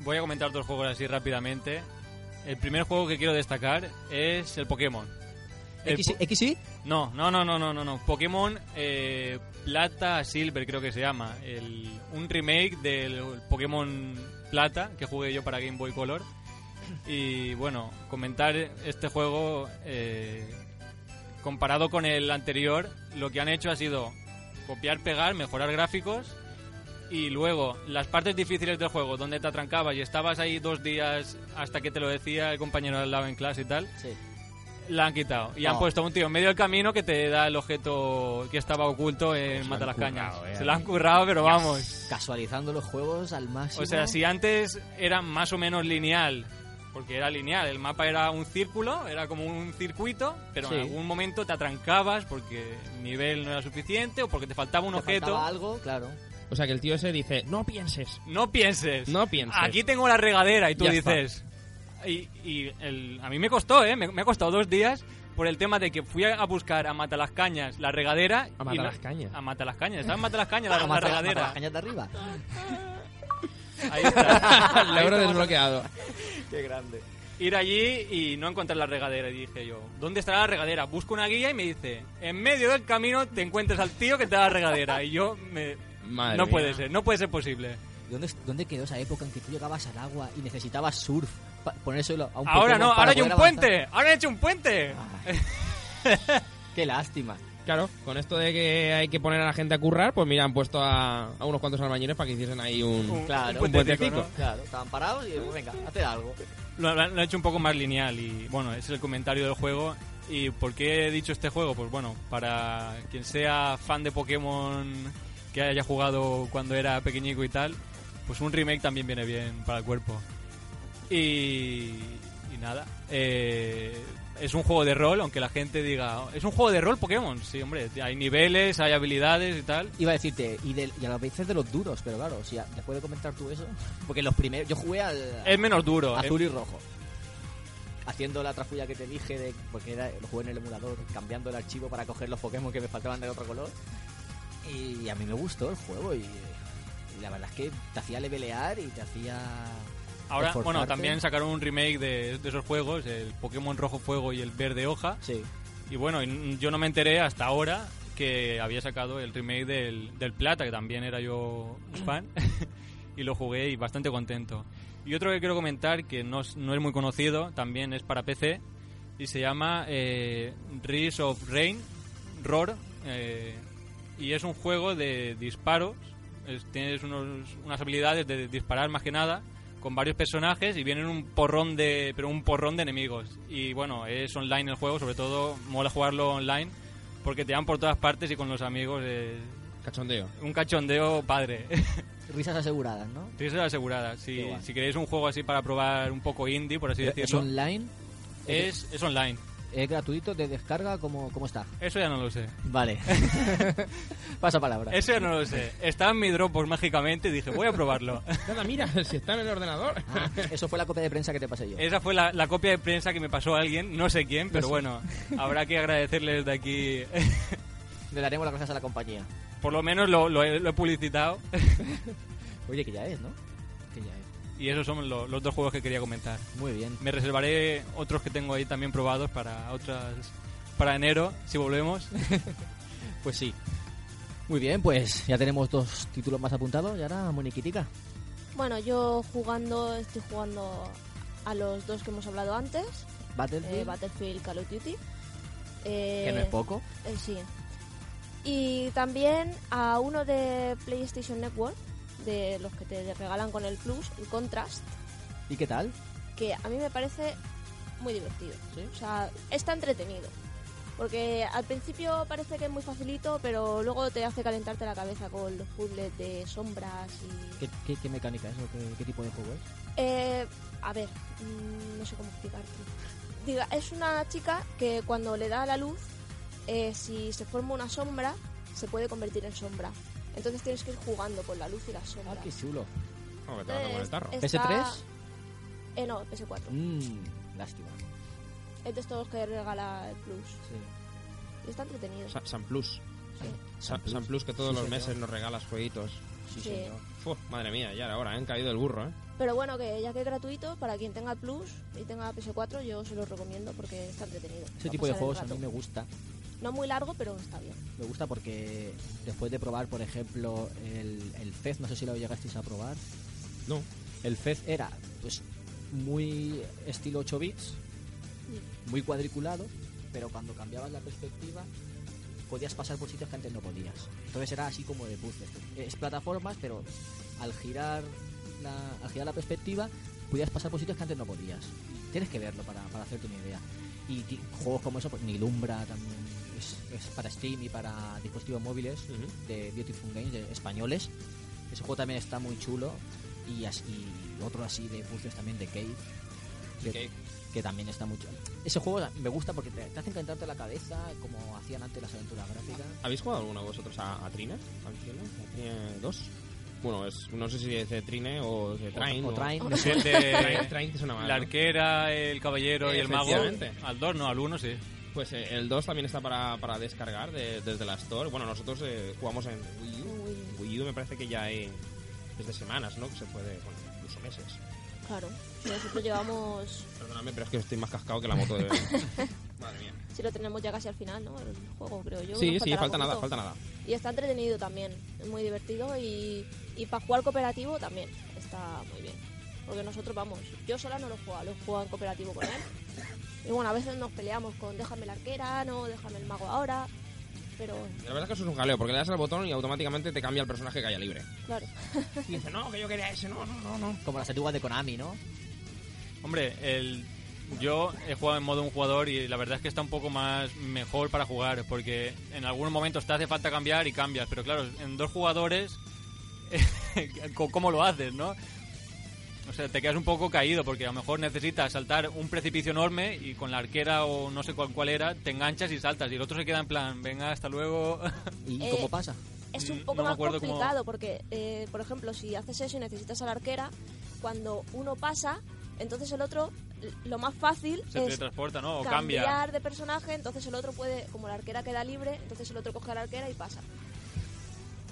voy a comentar dos juegos así rápidamente. El primer juego que quiero destacar es el Pokémon. El ¿X, po- ¿XY? No, no, no, no, no, no, no. Pokémon eh, Plata Silver creo que se llama. El, un remake del Pokémon Plata que jugué yo para Game Boy Color. Y bueno, comentar este juego eh, comparado con el anterior, lo que han hecho ha sido copiar, pegar, mejorar gráficos y luego las partes difíciles del juego donde te atrancabas y estabas ahí dos días hasta que te lo decía el compañero al lado en clase y tal, Sí. la han quitado. Y han Oh. puesto a un tío en medio del camino que te da el objeto que estaba oculto en Mata las Cañas. eh. Se lo han currado, pero vamos. Casualizando los juegos al máximo. O sea, si antes era más o menos lineal, porque era lineal, el mapa era un círculo, era como un circuito, pero Sí. en algún momento te atrancabas porque el nivel no era suficiente o porque te faltaba un te objeto. faltaba algo, claro. O sea que el tío ese dice, no pienses. No pienses. No pienses. Aquí tengo la regadera y tú Ya dices. Y, y el- a mí me costó, ¿eh? Me, me ha costado dos días por el tema de que fui a, a buscar a Matalascañas la regadera. A Matalascañas. A Matalascañas. Estaba en Matalascañas la, la mata- mata regadera. las cañas de arriba. Ahí está. Logro desbloqueado. Qué grande. Ir allí y no encontrar la regadera. Y dije yo, ¿dónde estará la regadera? Busco una guía y me dice, en medio del camino te encuentras al tío que te da la regadera. Y yo, me... Madre no mía. puede ser, no puede ser posible. ¿Dónde, ¿Dónde quedó esa época en que tú llegabas al agua y necesitabas surf? Pa- ponérselo a un Ahora no, ahora hay un avanzar? puente. Ahora han hecho un puente. Qué lástima. Claro, con esto de que hay que poner a la gente a currar, pues mira, han puesto a, a unos cuantos albañiles para que hiciesen ahí un... Un- Claro, un puentecico. ¿no? Claro, estaban parados y pues, venga, hacer algo. Lo, lo han hecho un poco más lineal y bueno, ese es el comentario del juego. ¿Y por qué he dicho este juego? Pues bueno, para quien sea fan de Pokémon que haya jugado cuando era pequeñico y tal, pues un remake también viene bien para el cuerpo. Y, y nada, eh, es un juego de rol, aunque la gente diga, es un juego de rol Pokémon, sí, hombre, hay niveles, hay habilidades y tal. Iba a decirte, y, de, y a veces de los duros, pero claro, si ya- después de comentar tú eso, porque los primeros, yo jugué al Es menos duro. azul y rojo. Haciendo la trafulla que te dije, de, porque era, lo jugué en el emulador, cambiando el archivo para coger los Pokémon que me faltaban de otro color. Y a mí me gustó el juego y, y la verdad es que te hacía levelear y te hacía... Ahora, esforzarte. bueno, también sacaron un remake de, de esos juegos, el Pokémon Rojo Fuego y el Verde Hoja. Sí. Y bueno, yo no me enteré hasta ahora que había sacado el remake del, del Plata, que también era yo fan, y lo jugué y bastante contento. Y otro que quiero comentar, que no es, no es muy conocido, también es para PC, y se llama eh, Rise of Rain, ROR, eh, y es un juego de disparos, es- tienes unos- unas habilidades de disparar más que nada, con varios personajes y vienen un porrón de pero un porrón de enemigos. Y bueno es online el juego sobre todo mola jugarlo online porque te dan por todas partes y con los amigos es Cachondeo. un cachondeo padre. Risas aseguradas, ¿no? Tienes la asegurada si, si queréis un juego así para probar un poco indie por así ¿Es decirlo. Online? es, es online ¿Es gratuito de descarga? ¿Cómo, cómo está? Eso ya no lo sé. Vale. Pasa palabra. Eso ya no lo sé. Estaba en mi Dropbox mágicamente y dije, voy a probarlo. Nada, mira, si está en el ordenador. Ah, eso fue la copia de prensa que te pasé yo. Esa fue la, la copia de prensa que me pasó alguien, no sé quién, pero bueno, habrá que agradecerle desde aquí. Le daremos las gracias a la compañía. Por lo menos lo, lo he, lo he publicitado. Oye, que ya es, ¿no? Que ya es. Y esos son lo- los dos juegos que quería comentar. Muy bien. Me reservaré otros que tengo ahí también probados para otras para enero, si volvemos. Pues sí. Muy bien, pues ya tenemos dos títulos más apuntados. Y ahora, Moniquitica. Bueno, yo jugando, estoy jugando a los dos que hemos hablado antes, Battlefield. eh, Battlefield, Call of Duty. Eh, que no es poco. eh, sí. Y también a uno de PlayStation Network, de los que te regalan con el Plus, el Contrast, ¿Y qué tal? que a mí me parece muy divertido. ¿Sí? O sea, está entretenido. Porque al principio parece que es muy facilito, pero luego te hace calentarte la cabeza con los puzzles de sombras y... ¿Qué, qué, qué mecánica es o qué, qué tipo de juego es? Eh, a ver, mm, no sé cómo explicarte. Diga, es una chica que cuando le da la luz, eh, si se forma una sombra, se puede convertir en sombra. Entonces tienes que ir jugando con la luz y las Ah, sombras. qué chulo. Oh, que te a el tarro. Está- ¿PS3? Eh, no, PS4. Mmm, lástima. Es de estos que regala el Plus. Sí. Y está entretenido. Sa- San Plus. sí. San, San Plus que todos Sí, los señor. meses nos regalas jueguitos. Sí, Sí. señor. Uf, madre mía, ya era hora, ¿eh? han caído el burro, ¿eh? Pero bueno, que ya que es gratuito, para quien tenga Plus y tenga PS4, yo se lo recomiendo porque está entretenido. Ese tipo de juegos a mí me gusta. No muy largo, pero está bien. Me gusta porque después de probar, por ejemplo, el, el Fez, no sé si lo llegasteis a probar. No. El Fez era, pues, muy estilo 8 bits, muy cuadriculado, pero cuando cambiabas la perspectiva podías pasar por sitios que antes no podías. Entonces era así como de puzzle. Es plataformas, pero al girar la, al girar la perspectiva podías pasar por sitios que antes no podías. Tienes que verlo para, para hacerte una idea. Y juegos como eso, pues Nilumbra también es, es para Steam y para dispositivos móviles de Beautiful Games, de españoles. Ese juego también está muy chulo. Y, así, y otro así de puzzles también de Cave. Que, también está mucho. Ese juego me gusta porque te, te hacen calentarte la cabeza como hacían antes las aventuras gráficas. ¿Habéis jugado alguno de vosotros a, a Trine? ¿Al Trine? ¿A Trine 2? Bueno, es, no sé si es de Trine o de Train. o Train, no sé. de Train, suena mal, la ¿no? arquera, el caballero y el mago. Al 2, no, al 1 sí. Pues eh, el 2 también está para, para descargar de- desde la Store. Bueno, nosotros eh, jugamos en Wii U. Wii U me parece que ya hay desde semanas, ¿no? Que se puede, bueno, incluso meses. claro. Nosotros llevamos, Perdóname, pero es que estoy más cascado que la moto de... Madre mía. si lo tenemos ya casi al final, ¿no? El juego, creo yo. Sí, Nos sí, falta nada, falta nada. Y está entretenido también, es muy divertido y, y para jugar cooperativo también está muy bien. Porque nosotros vamos, yo sola no lo juego, lo juego en cooperativo con él. Y bueno, a veces nos peleamos con déjame la arquera, no, déjame el mago ahora. Pero La verdad es que eso es un jaleo, porque le das al botón y automáticamente te cambia el personaje que haya libre. claro, Y dice, no, que yo quería ese, no, no, no, no. Como las antiguas de Konami, ¿no? Hombre, el, yo he jugado en modo un jugador y la verdad es que está un poco más mejor para jugar, porque en algunos momentos te hace falta cambiar y cambias, pero claro, en dos jugadores, ¿cómo lo haces, no? O sea, te quedas un poco caído porque a lo mejor necesitas saltar un precipicio enorme y con la arquera o no sé cuál, cuál era, te enganchas y saltas y el otro se queda en plan, venga, hasta luego. ¿Y Eh, cómo pasa? es Mm, un poco no me más cómo- complicado porque, eh, por ejemplo, si haces eso y necesitas a la arquera, cuando uno pasa, entonces el otro, lo más fácil se es teletransporta, ¿no? O cambiar cambia. de personaje, entonces el otro puede, como la arquera queda libre, entonces el otro coge a la arquera y pasa.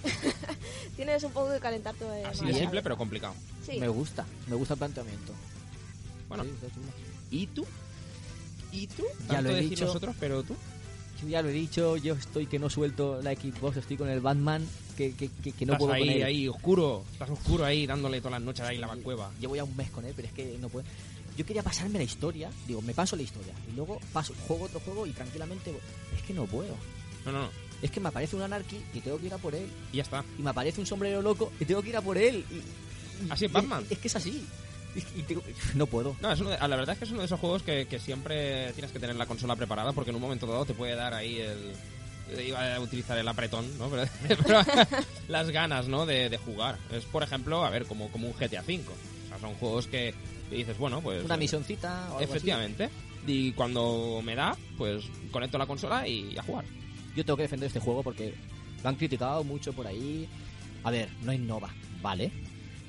Tienes un poco que calentarte de Así más de simple, pero complicado. Sí. Me gusta, me gusta el planteamiento. Bueno. ¿y tú? ¿Y tú? Ya lo he dicho. nosotros, pero tú. Yo ya lo he dicho, yo estoy que no suelto la Xbox, estoy con el Batman, que, que, que, que no Estás puedo ahí, con él. ahí, oscuro. Estás oscuro ahí, dándole todas las noches ahí en la cueva. Llevo ya un mes con él, pero es que no puedo. Yo quería pasarme la historia, digo, me paso la historia, y luego paso, juego otro juego y tranquilamente. Es que no puedo. No, no, no. Es que me aparece un anarqui y tengo que ir a por él. Y ya está. Y me aparece un sombrero loco y tengo que ir a por él. Y, y- Así es y- Batman. Es, que es así. Y- y tengo- no puedo. No, es uno de- la verdad es que es uno de esos juegos que, que siempre tienes que tener la consola preparada porque en un momento dado te puede dar ahí el... Iba a utilizar el apretón, ¿no? Pero, pero las ganas, ¿no? De, de jugar. Es, por ejemplo, a ver, como, como un GTA V. Sea, son juegos que, dices, bueno, pues... Una misioncita o algo así. Efectivamente. y cuando me da, pues conecto la consola y a jugar. Yo tengo que defender este juego porque lo han criticado mucho por ahí. A ver, no innova, ¿vale?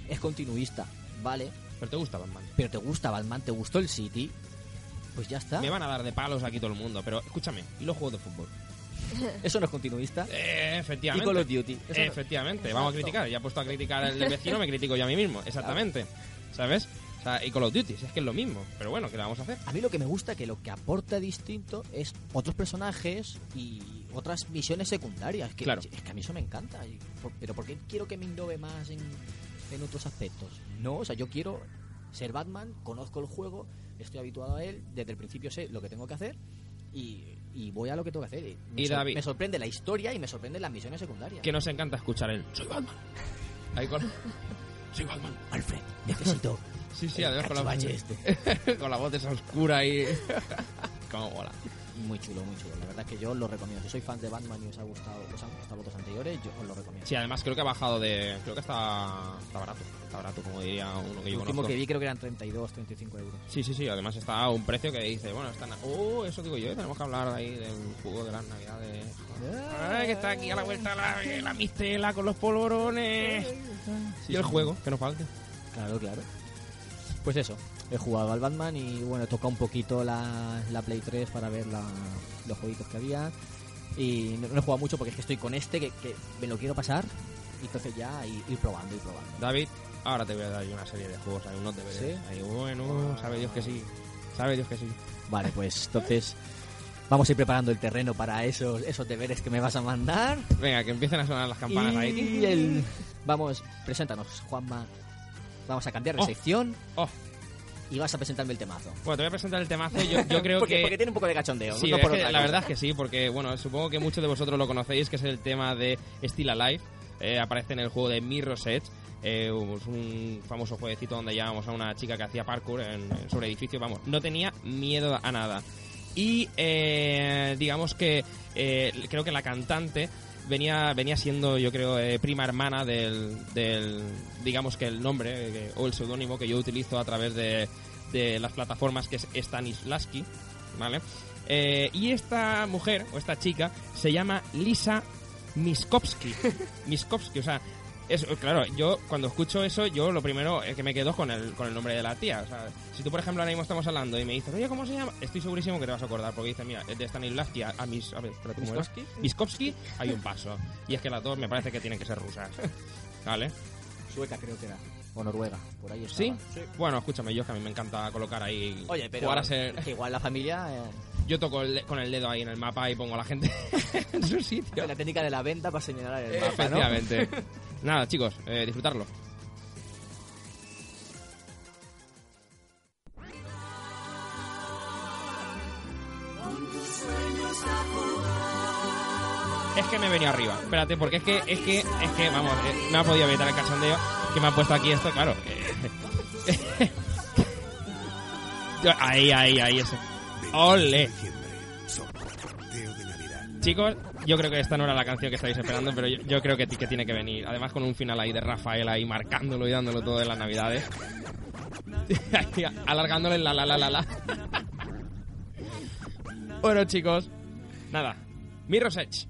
Es continuista, ¿vale? Pero te gusta Batman. Pero te gusta Batman, te gustó el City, pues ya está. Me van a dar de palos aquí todo el mundo, pero escúchame, ¿y los juegos de fútbol? Eso no es continuista. Eh, Y efectivamente. Call of Duty. Eso no- Efectivamente, vamos a criticar. Ya he puesto a criticar al vecino, me critico yo a mí mismo. Exactamente. ¿Sabes? O sea, y Call of Duty, es que es lo mismo. Pero bueno, ¿qué le vamos a hacer? A mí lo que me gusta que lo que aporta distinto es otros personajes y otras misiones secundarias. Que, Claro. Es que a mí eso me encanta. Y por- pero ¿por qué quiero que me innove más en, en otros aspectos? No, o sea, yo quiero ser Batman, conozco el juego, estoy habituado a él, desde el principio sé lo que tengo que hacer y, y voy a lo que tengo que hacer. Y me, Y sor- David. me sorprende la historia y me sorprenden las misiones secundarias. Que nos encanta escuchar el Soy Batman. Ahí con. Soy Batman. Alfred, necesito Sí, sí, además con la, este. con la voz esa oscura y. Como mola. Muy chulo, muy chulo. La verdad es que yo lo recomiendo. Si sois fans de Batman y os ha gustado, os han gustado los anteriores, yo os lo recomiendo. Sí, además creo que ha bajado de. Creo que está. Está barato. Está barato, como diría uno que El yo último conozco. que vi creo que eran 32, 35 euros. Sí, sí, sí. Además está a un precio que dice, bueno, está. Oh, eso digo yo. Tenemos que hablar ahí del juego de las navidades. Ay, que está aquí a la vuelta la, la mistela con los polvorones. y el juego, que nos falte. Claro, claro. Pues eso, he jugado al Batman y bueno, he tocado un poquito la, la Play 3 para ver la- los jueguitos que había. Y no, no he jugado mucho porque es que estoy con este que, que me lo quiero pasar. Y entonces ya ir, ir probando, ir probando. David, ahora te voy a dar yo una serie de juegos, hay unos deberes. ¿Sí? Ahí, bueno, sabe Dios que sí. Sabe Dios que sí. Vale, pues entonces vamos a ir preparando el terreno para esos, esos deberes que me vas a mandar. Venga, que empiecen a sonar las campanas ahí. Y el... Vamos, preséntanos, Juanma. Vamos a cambiar de Oh. sección Oh, y vas a presentarme el temazo. bueno, te voy a presentar el temazo. Yo, yo creo porque, que. porque tiene un poco de cachondeo. Sí, no es por que otra la verdad es que sí, porque bueno, supongo que muchos de vosotros lo conocéis, que es el tema de Still Alive. Eh, aparece en el juego de Mirror's Edge. Eh, un famoso jueguecito donde llevábamos a una chica que hacía parkour en, sobre edificios. Vamos, no tenía miedo a nada. Y eh, digamos que eh, creo que la cantante venía venía siendo, yo creo, prima hermana del, del, digamos que el nombre o el seudónimo que yo utilizo a través de, de las plataformas que es Stanislavski, ¿vale? Y esta mujer, o esta chica, se llama Lisa Miskovsky. Miskovsky, o sea, es, claro, yo cuando escucho eso, yo lo primero eh, que me quedo con el, con el nombre de la tía. O sea, si tú, por ejemplo, ahora mismo estamos hablando y me dices, oye, ¿cómo se llama? Estoy segurísimo que te vas a acordar, porque dices, mira, es de Stanislavski a, a mis... A ver, espérate, ¿cómo era? ¿Miskovsky? Miskovsky, hay un paso. Y es que las dos me parece que tienen que ser rusas. ¿Vale? Sueca creo que era. O Noruega, por ahí ¿Sí? estaba. Bueno, escúchame, yo que a mí me encanta colocar ahí... Oye, pero Jugar a ser... es que igual la familia... eh, Yo toco el de- con el dedo ahí en el mapa y pongo a la gente en su sitio. la técnica de la venta para señalar el mapa, ¿no? Nada, chicos, eh, disfrutarlo. Es que me he venido arriba. Espérate, porque es que, es que, es que, vamos, eh, no ha podido evitar el cachondeo que me ha puesto aquí esto, claro. eh. Ahí, ahí, ahí, ese. ¡Ole! Chicos, yo creo que esta no era la canción que estáis esperando, pero yo, creo que, que tiene que venir. Además con un final ahí de Rafael ahí marcándolo y dándolo todo en las navidades. Alargándole la la la la la. Bueno chicos, nada. Mirror's Edge.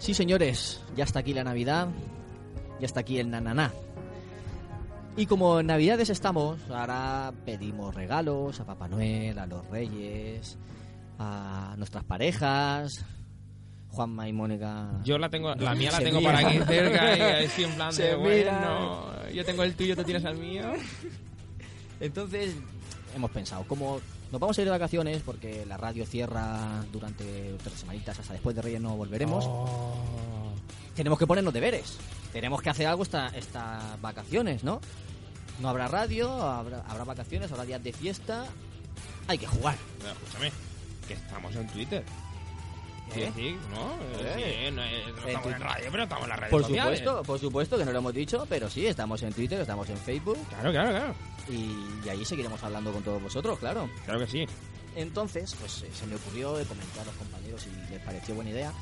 Sí, señores, ya está aquí la Navidad, ya está aquí el nananá. Y como en Navidades estamos, ahora pedimos regalos a Papá Noel, a los Reyes, a nuestras parejas, Juanma y Mónica. Yo la tengo, la mía la Se tengo mira. para aquí cerca y así en plan Se de, mira. bueno, yo tengo el tuyo, tú tienes el mío. Entonces, hemos pensado, como nos vamos a ir de vacaciones, porque la radio cierra durante tres semanitas, hasta después de Reyes no volveremos, Oh. tenemos que ponernos deberes. Tenemos que hacer algo esta- estas vacaciones, ¿no? No habrá radio, habrá, habrá vacaciones, habrá días de fiesta. Hay que jugar. Escúchame, que estamos en Twitter. Sí, ¿Eh? sí, ¿no? Eh. Sí, no, no En estamos en Twitter. radio, pero estamos en las redes Por sociales. supuesto, por supuesto que no lo hemos dicho, pero sí, estamos en Twitter, estamos en Facebook Claro, claro, claro. y, y ahí seguiremos hablando con todos vosotros, claro. Claro que sí. Entonces, pues eh, se me ocurrió de comentar a los compañeros y les pareció buena idea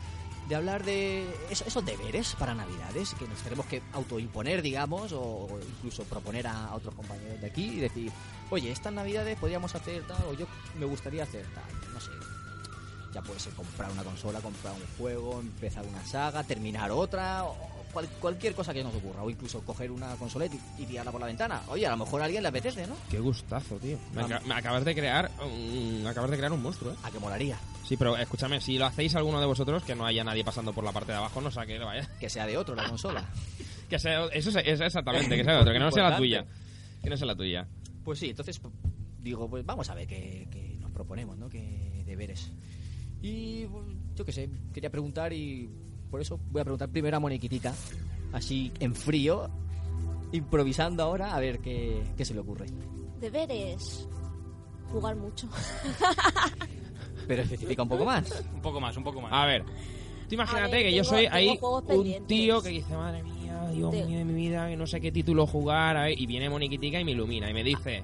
de hablar de eso- esos deberes para Navidades que nos tenemos que autoimponer, digamos, o incluso proponer a otros compañeros de aquí y decir, oye, estas Navidades podríamos hacer tal, o yo me gustaría hacer tal, no sé. Ya puede ser comprar una consola, comprar un juego, empezar una saga, terminar otra, o cual- cualquier cosa que nos ocurra, o incluso coger una consola y, y tirarla por la ventana. Oye, a lo mejor a alguien le apetece, ¿no? Qué gustazo, tío. Me, acabas de crear un, acabas de crear un monstruo, ¿eh? A que molaría. Sí, pero escúchame, si lo hacéis alguno de vosotros, que no haya nadie pasando por la parte de abajo, no saque, vaya. Que sea de otro la consola. Que sea, eso es, exactamente, que sea de otro, que no sea la tuya. Que no sea la tuya. Pues sí, entonces p- digo, pues vamos a ver qué, qué nos proponemos, ¿no? Qué deberes. Y pues, yo qué sé, quería preguntar y por eso voy a preguntar primero a Moniquitica, así en frío, improvisando ahora, a ver qué, qué se le ocurre. Deberes. Jugar mucho. Pero especifica un poco más. Un poco más, un poco más. A ver, tú imagínate ver, que yo soy ahí un pendientes. tío que dice, madre mía, Dios De- mío de mi vida, que no sé qué título jugar, a ver", y viene Moniquitica y me ilumina y me dice,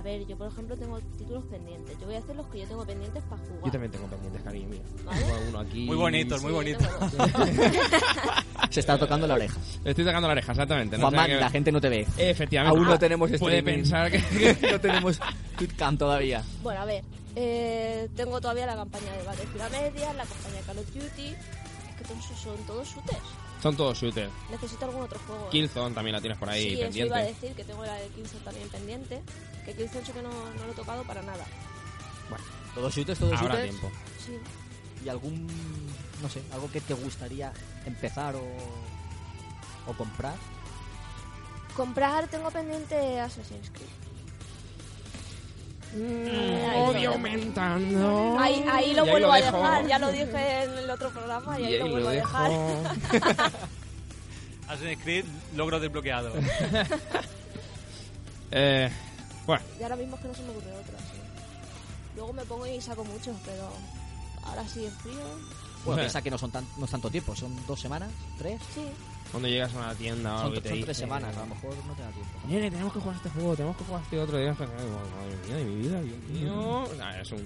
A ver, yo por ejemplo tengo títulos pendientes. Yo voy a hacer los que yo tengo pendientes para jugar. yo también tengo pendientes, cariño mío. ¿Vale? Tengo uno aquí. Muy bonitos, muy Sí, bonitos. Se está tocando la oreja. Estoy tocando la oreja, exactamente. no Juanma, sé la gente no te ve. Efectivamente. Aún no Ah, tenemos Puede streaming. pensar que... no tenemos Twitcam todavía. Bueno, a ver. eh, tengo todavía la campaña de Battlefield a medias, la campaña de Call of Duty. Es que todos son todos shooters. Son todos shooters. Necesito algún otro juego. ¿eh? Killzone también la tienes por ahí sí, pendiente. iba a decir que tengo la de Killzone también pendiente. Que Killzone sí que no, no lo he tocado para nada. Todos shooters, todos Habrá shooters. tiempo. Sí. ¿Y algún, no sé, algo que te gustaría empezar o, o comprar? Comprar tengo pendiente Assassin's Creed. Mm, Odio dejo. aumentando. Ahí, ahí lo Y vuelvo a dejo. dejar, ya lo dije en el otro programa y ahí, lo vuelvo a dejar. Assassin's Creed, logro desbloqueado. eh, bueno, Y ahora mismo es que no se me ocurre otra. sí. Luego me pongo y saco muchos, pero ahora sí en frío. Bueno, sea, piensa que no son tan, no es tanto tiempo, son dos semanas, tres. Sí, cuando llegas a una tienda o son algo y te son tres semanas, a lo mejor no te da tiempo. Nene, tenemos que jugar este juego, tenemos que jugar este otro. Y "Ay, madre mía de mi vida, Dios mío. Nah, es un,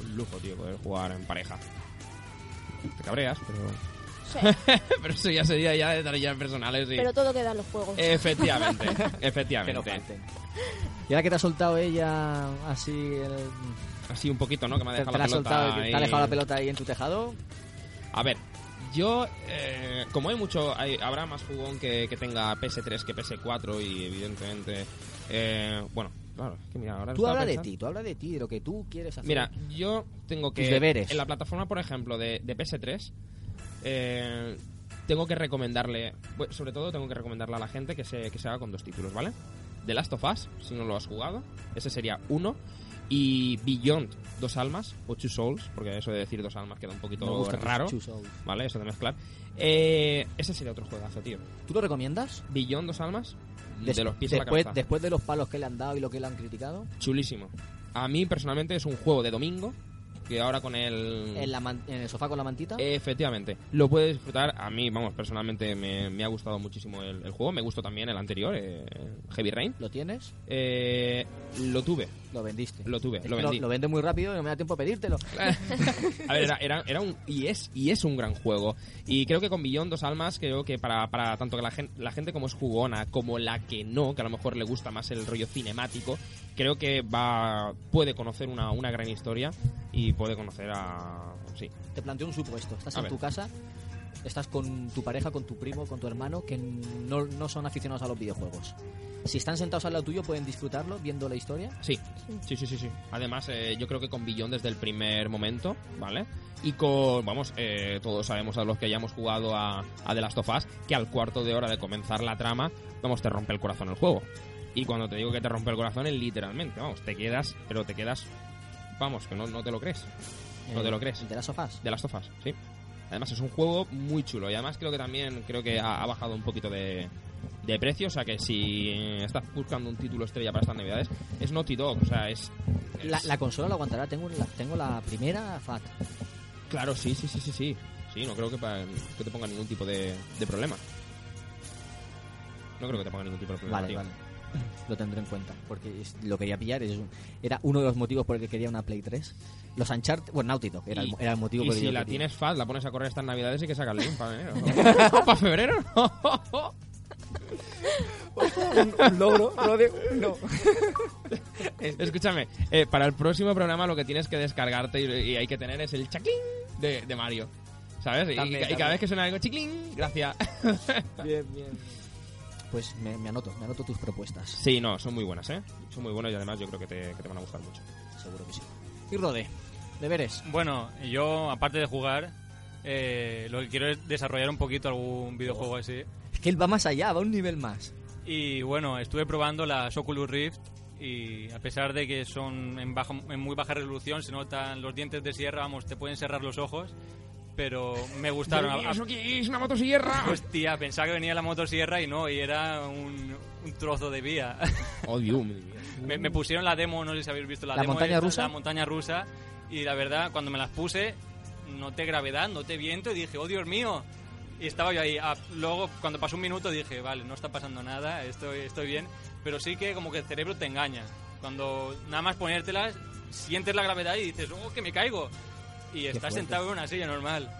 un lujo, tío, poder jugar en pareja. Te cabreas, pero... sí. pero eso ya sería ya de tareas personales y... pero todo queda en los juegos. Efectivamente, efectivamente. Y ahora que te ha soltado ella así, el- Así un poquito, ¿no? Que me ha dejado te la pelota soltado, ahí. te ha dejado la pelota ahí en tu tejado. A ver, yo, eh, como hay mucho, hay- habrá más jugón que, que tenga PS3 que PS4 y evidentemente, eh, bueno, claro, que mira, ahora Tú habla de ti, tú habla de ti, de lo que tú quieres hacer. Mira, yo tengo que... Tus deberes. En la plataforma, por ejemplo, de, de PS3, eh, tengo que recomendarle, sobre todo tengo que recomendarle a la gente que se, que se haga con dos títulos, ¿vale? The Last of Us, si no lo has jugado, ese sería uno. Y Beyond, dos almas, o Two Souls, porque eso de decir dos almas queda un poquito Me gusta raro, Two Souls. ¿vale? Eso de mezclar. Eh, ese sería otro juegazo, tío. ¿Tú lo recomiendas? Beyond, dos almas, Des- de los pies a la después, cabeza. después de los palos que le han dado y lo que le han criticado, Chulísimo. A mí, personalmente, es un juego de domingo, que ahora con el... en, la man- en el sofá con la mantita. Efectivamente, lo puedes disfrutar. A mí, vamos, personalmente me, me ha gustado muchísimo el, el juego. Me gustó también el anterior, eh, Heavy Rain. ¿Lo tienes? Eh, lo tuve, Lo vendiste. Lo tuve, lo vendí. Lo, vende muy rápido y no me da tiempo a pedírtelo. A ver, era, era, era un y es y es un gran juego. Y creo que con Billón dos almas, creo que para, para tanto que la gente, la gente como es jugona, como la que no, que a lo mejor le gusta más el rollo cinemático, creo que va puede conocer una, una gran historia y puede conocer a sí. Te planteo un supuesto. Estás A en ver. tu casa, estás con tu pareja, con tu primo, con tu hermano, que no, no son aficionados a los videojuegos. Si están sentados al lado tuyo, pueden disfrutarlo viendo la historia. Sí, sí, sí, sí, sí. Además, eh, yo creo que con Billón desde el primer momento, ¿vale? Y con, vamos, eh, todos sabemos a los que hayamos jugado a, a The Last of Us, que al cuarto de hora de comenzar la trama, vamos, te rompe el corazón el juego. Y cuando te digo que te rompe el corazón, es literalmente, vamos, te quedas, pero te quedas, vamos, que no, no te lo crees. No te lo crees. De las sofás. De Last of Us, sí. Además es un juego muy chulo y además creo que también creo que ha, ha bajado un poquito de, de precio, o sea que si estás buscando un título estrella para estas navidades, es Naughty Dog, o sea, es... La, es- la consola lo aguantará. Tengo la, tengo la primera FAT. Claro, sí, sí, sí, sí, sí. Sí, no creo que, pa- que te ponga ningún tipo de, de problema. No creo que te ponga ningún tipo de problema. Vale, tío. vale. Lo tendré en cuenta. Porque es- lo quería pillar. es un- era uno de los motivos por el que quería una Play 3. Los Uncharted. Bueno, Naughty Dog era, el, era el motivo Y por el que si yo la quería. tienes fat, la pones a correr estas navidades y que saca el link para enero. ¿Para febrero? un logro, no. Escúchame, eh, para el próximo programa lo que tienes que descargarte y, y hay que tener es el chaclín de, de Mario. ¿Sabes? Y- También, y, y cada vez que suena algo chiclín, gracias. Bien, bien. Pues me, me anoto, me anoto tus propuestas. Sí, no, son muy buenas, ¿eh? Son muy buenas y además yo creo que te, que te van a gustar mucho. Seguro que sí. Y Rode, deberes. Bueno, yo, aparte de jugar, eh, lo que quiero es desarrollar un poquito algún videojuego así. Es que él va más allá, va un nivel más. Y bueno, estuve probando las Oculus Rift y a pesar de que son en, baja, en muy baja resolución, se notan los dientes de sierra, vamos, te pueden cerrar los ojos, pero me gustaron. ¿Eso qué es? ¿Una motosierra? Hostia, pensaba que venía la motosierra y no, y era un, un trozo de vía. Oh, Dios mío. me, me pusieron la demo, no sé si habéis visto la, ¿La demo. montaña esta, rusa? La montaña rusa. Y la verdad, cuando me las puse, noté gravedad, noté viento y dije, oh Dios mío. Y estaba yo ahí. Ah, luego, cuando pasó un minuto, dije, vale, no está pasando nada, estoy, estoy bien. Pero sí que como que el cerebro te engaña. Cuando nada más ponértelas, sientes la gravedad y dices, oh, que me caigo. Y estás fuerte. sentado en una silla normal.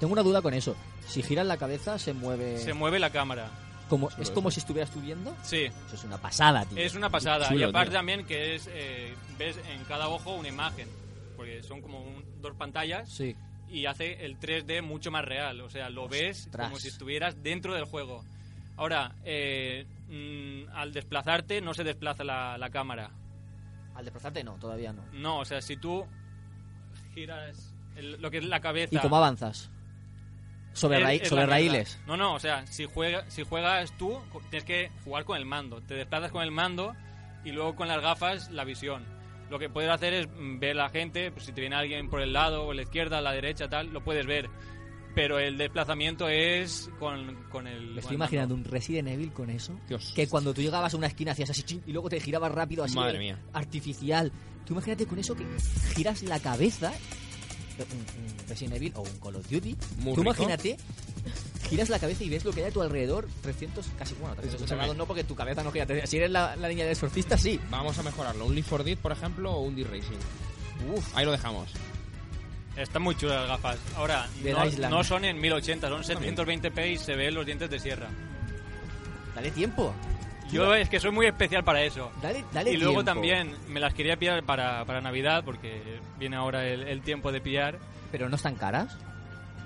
Tengo una duda con eso. Si giras la cabeza, se mueve. Se mueve la cámara. como, es como si estuvieras tú viendo. Sí, Eso es una pasada, tío. Es una pasada. Chulo, y aparte tío. también que es eh, ves en cada ojo una imagen. Porque son como un- dos pantallas Sí. y hace el 3D mucho más real. O sea, lo ves Ostras. como si estuvieras dentro del juego. Ahora, eh, mm, al desplazarte no se desplaza la, la cámara. Al desplazarte, no, todavía no. No, o sea, si tú giras el- lo que es la cabeza... ¿Y cómo avanzas? Sobre, sobre raíles. No, no, o sea, si, juega, si juegas tú, tienes que jugar con el mando. Te desplazas con el mando y luego con las gafas la visión. Lo que puedes hacer es ver a la gente, pues, si te viene alguien por el lado, o la izquierda, a la derecha, tal, lo puedes ver. Pero el desplazamiento es con, con el. Me estoy imaginando un Resident Evil con eso. Dios. Que cuando tú llegabas a una esquina hacías así chin, y luego te girabas rápido así. Madre mía. Artificial. Tú imagínate con eso que giras la cabeza. Un, un Resident Evil o un Call of Duty. Muy tú rico. imagínate. Giras la cabeza y ves lo que hay a tu alrededor 300, casi bueno, 300 Escúchame. grados no porque tu cabeza no gira. Si eres la, la niña de surfista, sí. Vamos a mejorarlo. ¿Un Leaf for Dead, por ejemplo, o un D-Racing? Ahí lo dejamos. Están muy chulas las gafas. Ahora, no, son en 1080, son 720p y se ven los dientes de sierra. dale tiempo. Yo es que soy muy especial para eso. Dale, dale y luego tiempo. también me las quería pillar para, para Navidad, porque viene ahora el, el tiempo de pillar. Pero no están caras.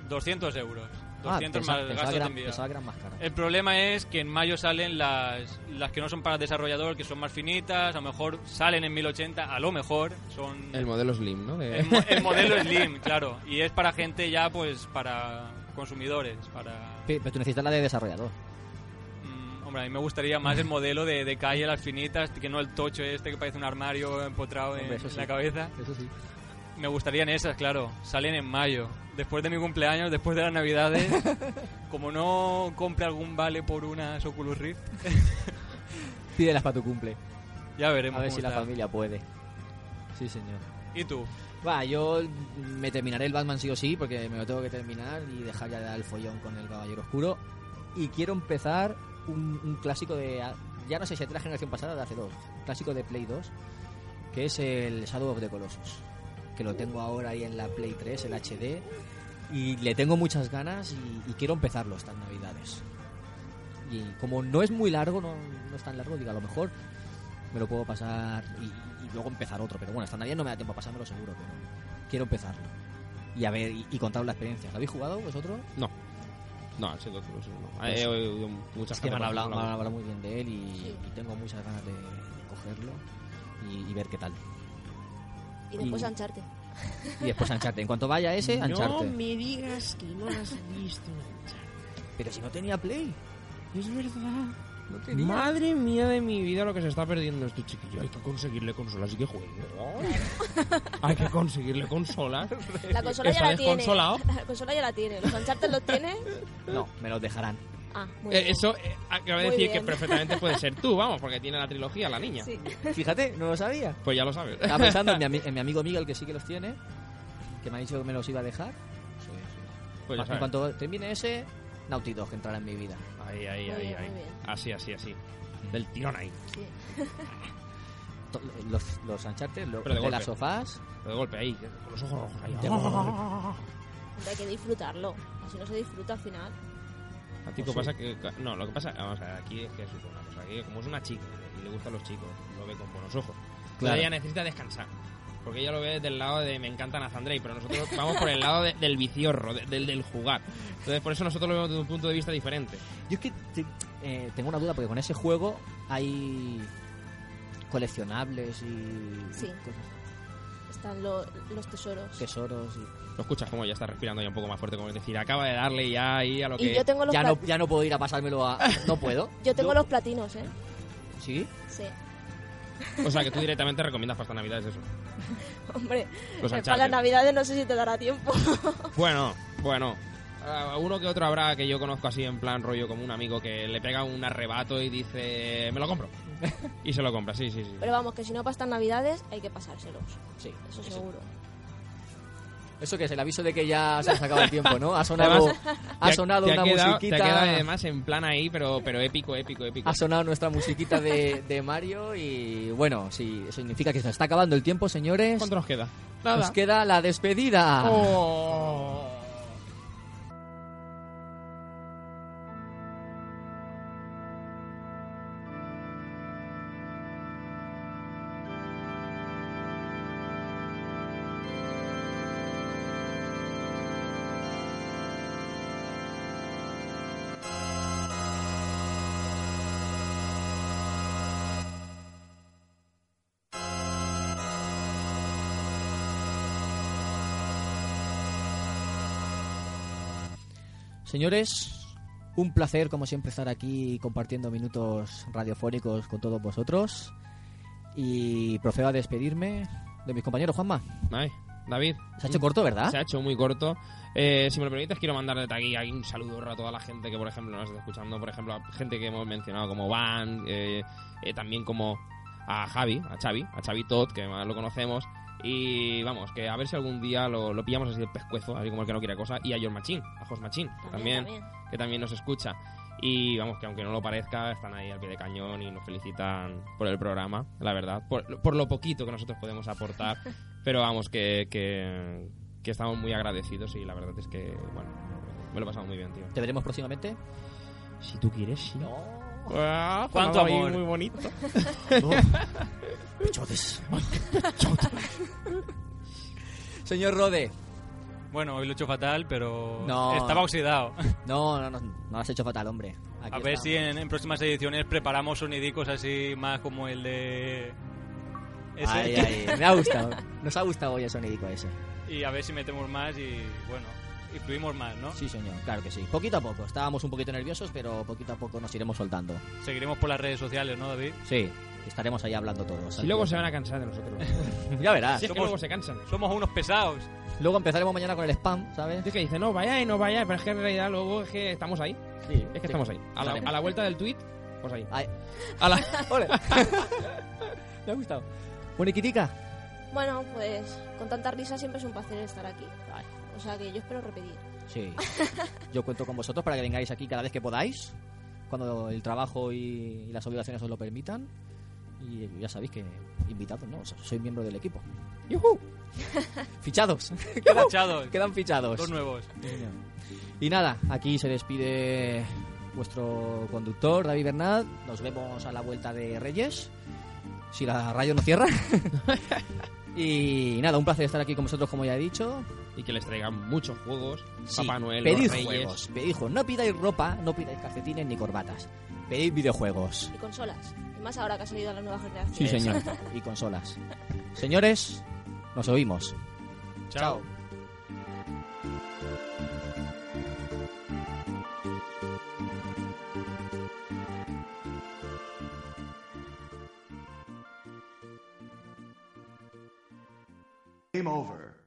200 euros. Ah, 200 pensaba, más gastos de eran, envío. pensaba que eran más caras. El problema es que en mayo salen las, las que no son para desarrollador, que son más finitas, a lo mejor salen en 1080, a lo mejor son... El modelo Slim, ¿no? De- el mo- el modelo Slim, claro. Y es para gente ya, pues, para consumidores, para... Pe- Pero tú necesitas la de desarrollador. Mm, hombre, a mí me gustaría más el modelo de, de calle, las finitas, que no el tocho este que parece un armario empotrado en, Hombre, en sí. la cabeza. Eso sí. Me gustarían esas, claro. Salen en mayo. Después de mi cumpleaños, después de las navidades. como no compre algún vale por unas Oculus Rift, Pídelas para tu cumple. ya veremos. A ver cómo si la familia puede. Sí, señor. ¿Y tú? Va, yo me terminaré el Batman sí o sí, porque me lo tengo que terminar y dejar ya el follón con el Caballero Oscuro. Y quiero empezar un, un clásico de. Ya no sé si es de la generación pasada de hace dos. Un clásico de Play 2. que es el Shadow of the Colossus, que lo tengo ahora ahí en la Play 3, el HD, y le tengo muchas ganas y, y quiero empezarlo estas navidades. Y como no es muy largo, no, no es tan largo, digo, a lo mejor me lo puedo pasar y, y luego empezar otro, pero bueno, esta navidad no me da tiempo a pasármelo seguro, pero quiero empezarlo. Y a ver, y, y contaros la experiencia. ¿Lo habéis jugado vosotros? No. No, el Colossus no. Pues- He oído muchas Es que me han, hablado, me han hablado muy bien de él y, y tengo muchas ganas de cogerlo y, y ver qué tal. Y después Y- ancharte. Y después Uncharted. En cuanto vaya ese, Uncharted. me digas que no has visto Pero si no tenía Play. Es verdad. No tenía. Madre mía de mi vida lo que se está perdiendo este chiquillo. Hay que conseguirle consolas y que juegue. Hay que conseguirle consolas. La consola ya ¿Está la tiene. La consola ya la tiene. ¿Los Uncharted los tiene? No, me los dejarán. Ah, muy Eh, bien. eso eh, acaba de Muy decir que perfectamente puede ser tú, vamos, porque tiene la trilogía la niña. Sí. Fíjate, no lo sabía. Pues ya lo sabes. Estaba pensando en mi, en mi amigo Miguel, que sí que los tiene, que me ha dicho que me los iba a dejar. Sí, sí. Pues ya en sabes. cuanto termine ese, Naughty Dog entrará en mi vida. Ahí, ahí, Muy ahí, bien, ahí. Así, así, así. Del tirón ahí. sí. Los, los Uncharted, los Pero de de, las sofás. Pero de golpe ahí, con los ojos rojos ahí. Hay que disfrutarlo. Así no se disfruta al final. A ti Pues pasa que... No, lo que pasa... Vamos a ver, aquí es que es una cosa. Aquí como es una chica y le gustan los chicos, lo ve con buenos ojos. Pero Claro. ella necesita descansar. Porque ella lo ve del lado de me encanta Nathan Drake, pero nosotros vamos por el lado de- del viciorro, de- del, del jugar. Entonces, por eso nosotros lo vemos desde un punto de vista diferente. Yo es que te- eh, tengo una duda, porque con ese juego hay coleccionables y Sí. cosas- Están lo- los tesoros. tesoros. Y... Lo escuchas como ya está respirando ya un poco más fuerte, como es decir, acaba de darle ya ahí a lo que... Y yo tengo los Ya no, ya no puedo ir a pasármelo a... No puedo. yo tengo los platinos, ¿eh? ¿Sí? Sí. O sea, que tú directamente recomiendas para esta Navidad, es eso. Hombre, para las navidades no sé si te dará tiempo. Bueno, bueno. Ah, uno que otro habrá que yo conozco así en plan rollo como un amigo que le pega un arrebato y dice, me lo compro. Y se lo compra, sí, sí, sí. Pero vamos, que si no para estas navidades hay que pasárselos. Sí. Eso sí. Eso que es el aviso de que ya se ha acabado el tiempo, ¿no? Ha sonado, Además, ha Te sonado te una quedado, musiquita. Te ha quedado además en plan ahí, pero, pero épico, épico, épico. Ha sonado nuestra musiquita de, de Mario y bueno, sí, eso significa que se está acabando el tiempo, señores. ¿Cuánto nos queda? Nos queda la despedida. Oh. Señores, un placer como siempre estar aquí compartiendo minutos radiofónicos con todos vosotros. Y procedo a despedirme de mis compañeros, Juanma. Ay, David. Se ha hecho corto, ¿verdad? Se ha hecho muy corto. Eh, si me lo permites, quiero mandar desde aquí un saludo a toda la gente que, por ejemplo, nos está escuchando. Por ejemplo, a gente que hemos mencionado como Van, eh, eh, también como a Javi, a Xavi, a Xavi Todd, que más lo conocemos. Y vamos, que a ver si algún día lo, lo pillamos así de pescuezo, así como el que no quiere cosa. Y a John Machín, a Jos Machín, que también, que también nos escucha. Y vamos, que aunque no lo parezca, están ahí al pie de cañón y nos felicitan por el programa, la verdad. Por, por lo poquito que nosotros podemos aportar. Pero vamos, que, que, que estamos muy agradecidos y la verdad es que, bueno, me lo he pasado muy bien, tío. ¿Te veremos próximamente? Si tú quieres, sí. No. Ah, Cuánto amor. Muy bonito. Pechotes. Señor Rode. Bueno, hoy lo he hecho fatal, pero No. estaba oxidado. No, no, no, no lo has hecho fatal, hombre. Aquí A ver está. si en, en próximas ediciones preparamos sonidicos así más como el de... ese. Ay, ay, me ha gustado. Nos ha gustado hoy el sonidico ese. Y a ver si metemos más y, bueno, y fluimos más, ¿no? Sí, señor, claro que sí. Poquito a poco. Estábamos un poquito nerviosos, pero poquito a poco nos iremos soltando. Seguiremos por las redes sociales, ¿no, David? Sí, estaremos ahí hablando todos. Y luego se van a cansar de nosotros. Ya verás. Si es que Somos- luego se cansan. Somos unos pesados. Luego empezaremos mañana con el spam, ¿sabes? Es que dice, no vayáis, no vayáis, pero es que en realidad luego es que estamos ahí. Sí, Es que estamos ahí. A la, a la vuelta del tweet, pues ahí. A la... ole. me ha gustado. Boniquitica. Bueno, pues con tanta risa siempre es un placer estar aquí. O sea que yo espero repetir. Sí. Yo cuento con vosotros para que vengáis aquí cada vez que podáis, cuando el trabajo y, y las obligaciones os lo permitan. Y ya sabéis que invitados, ¿no? Soy miembro del equipo. ¡Yujú! Fichados. quedan, Fichados. quedan fichados. Dos nuevos. Y nada, aquí se despide vuestro conductor, David Bernat. Nos vemos a la vuelta de Reyes. Si la radio no cierra. y nada, un placer estar aquí con vosotros, como ya he dicho. Y que les traigan muchos juegos. Sí, Papá Noel, pedid los Reyes. juegos, pedid juegos. No pidáis ropa, no pidáis calcetines ni corbatas. Pedid videojuegos. Y consolas. Y más ahora que ha salido la nueva generación. Sí, señor. y consolas. Señores, nos oímos. Chao. Game over.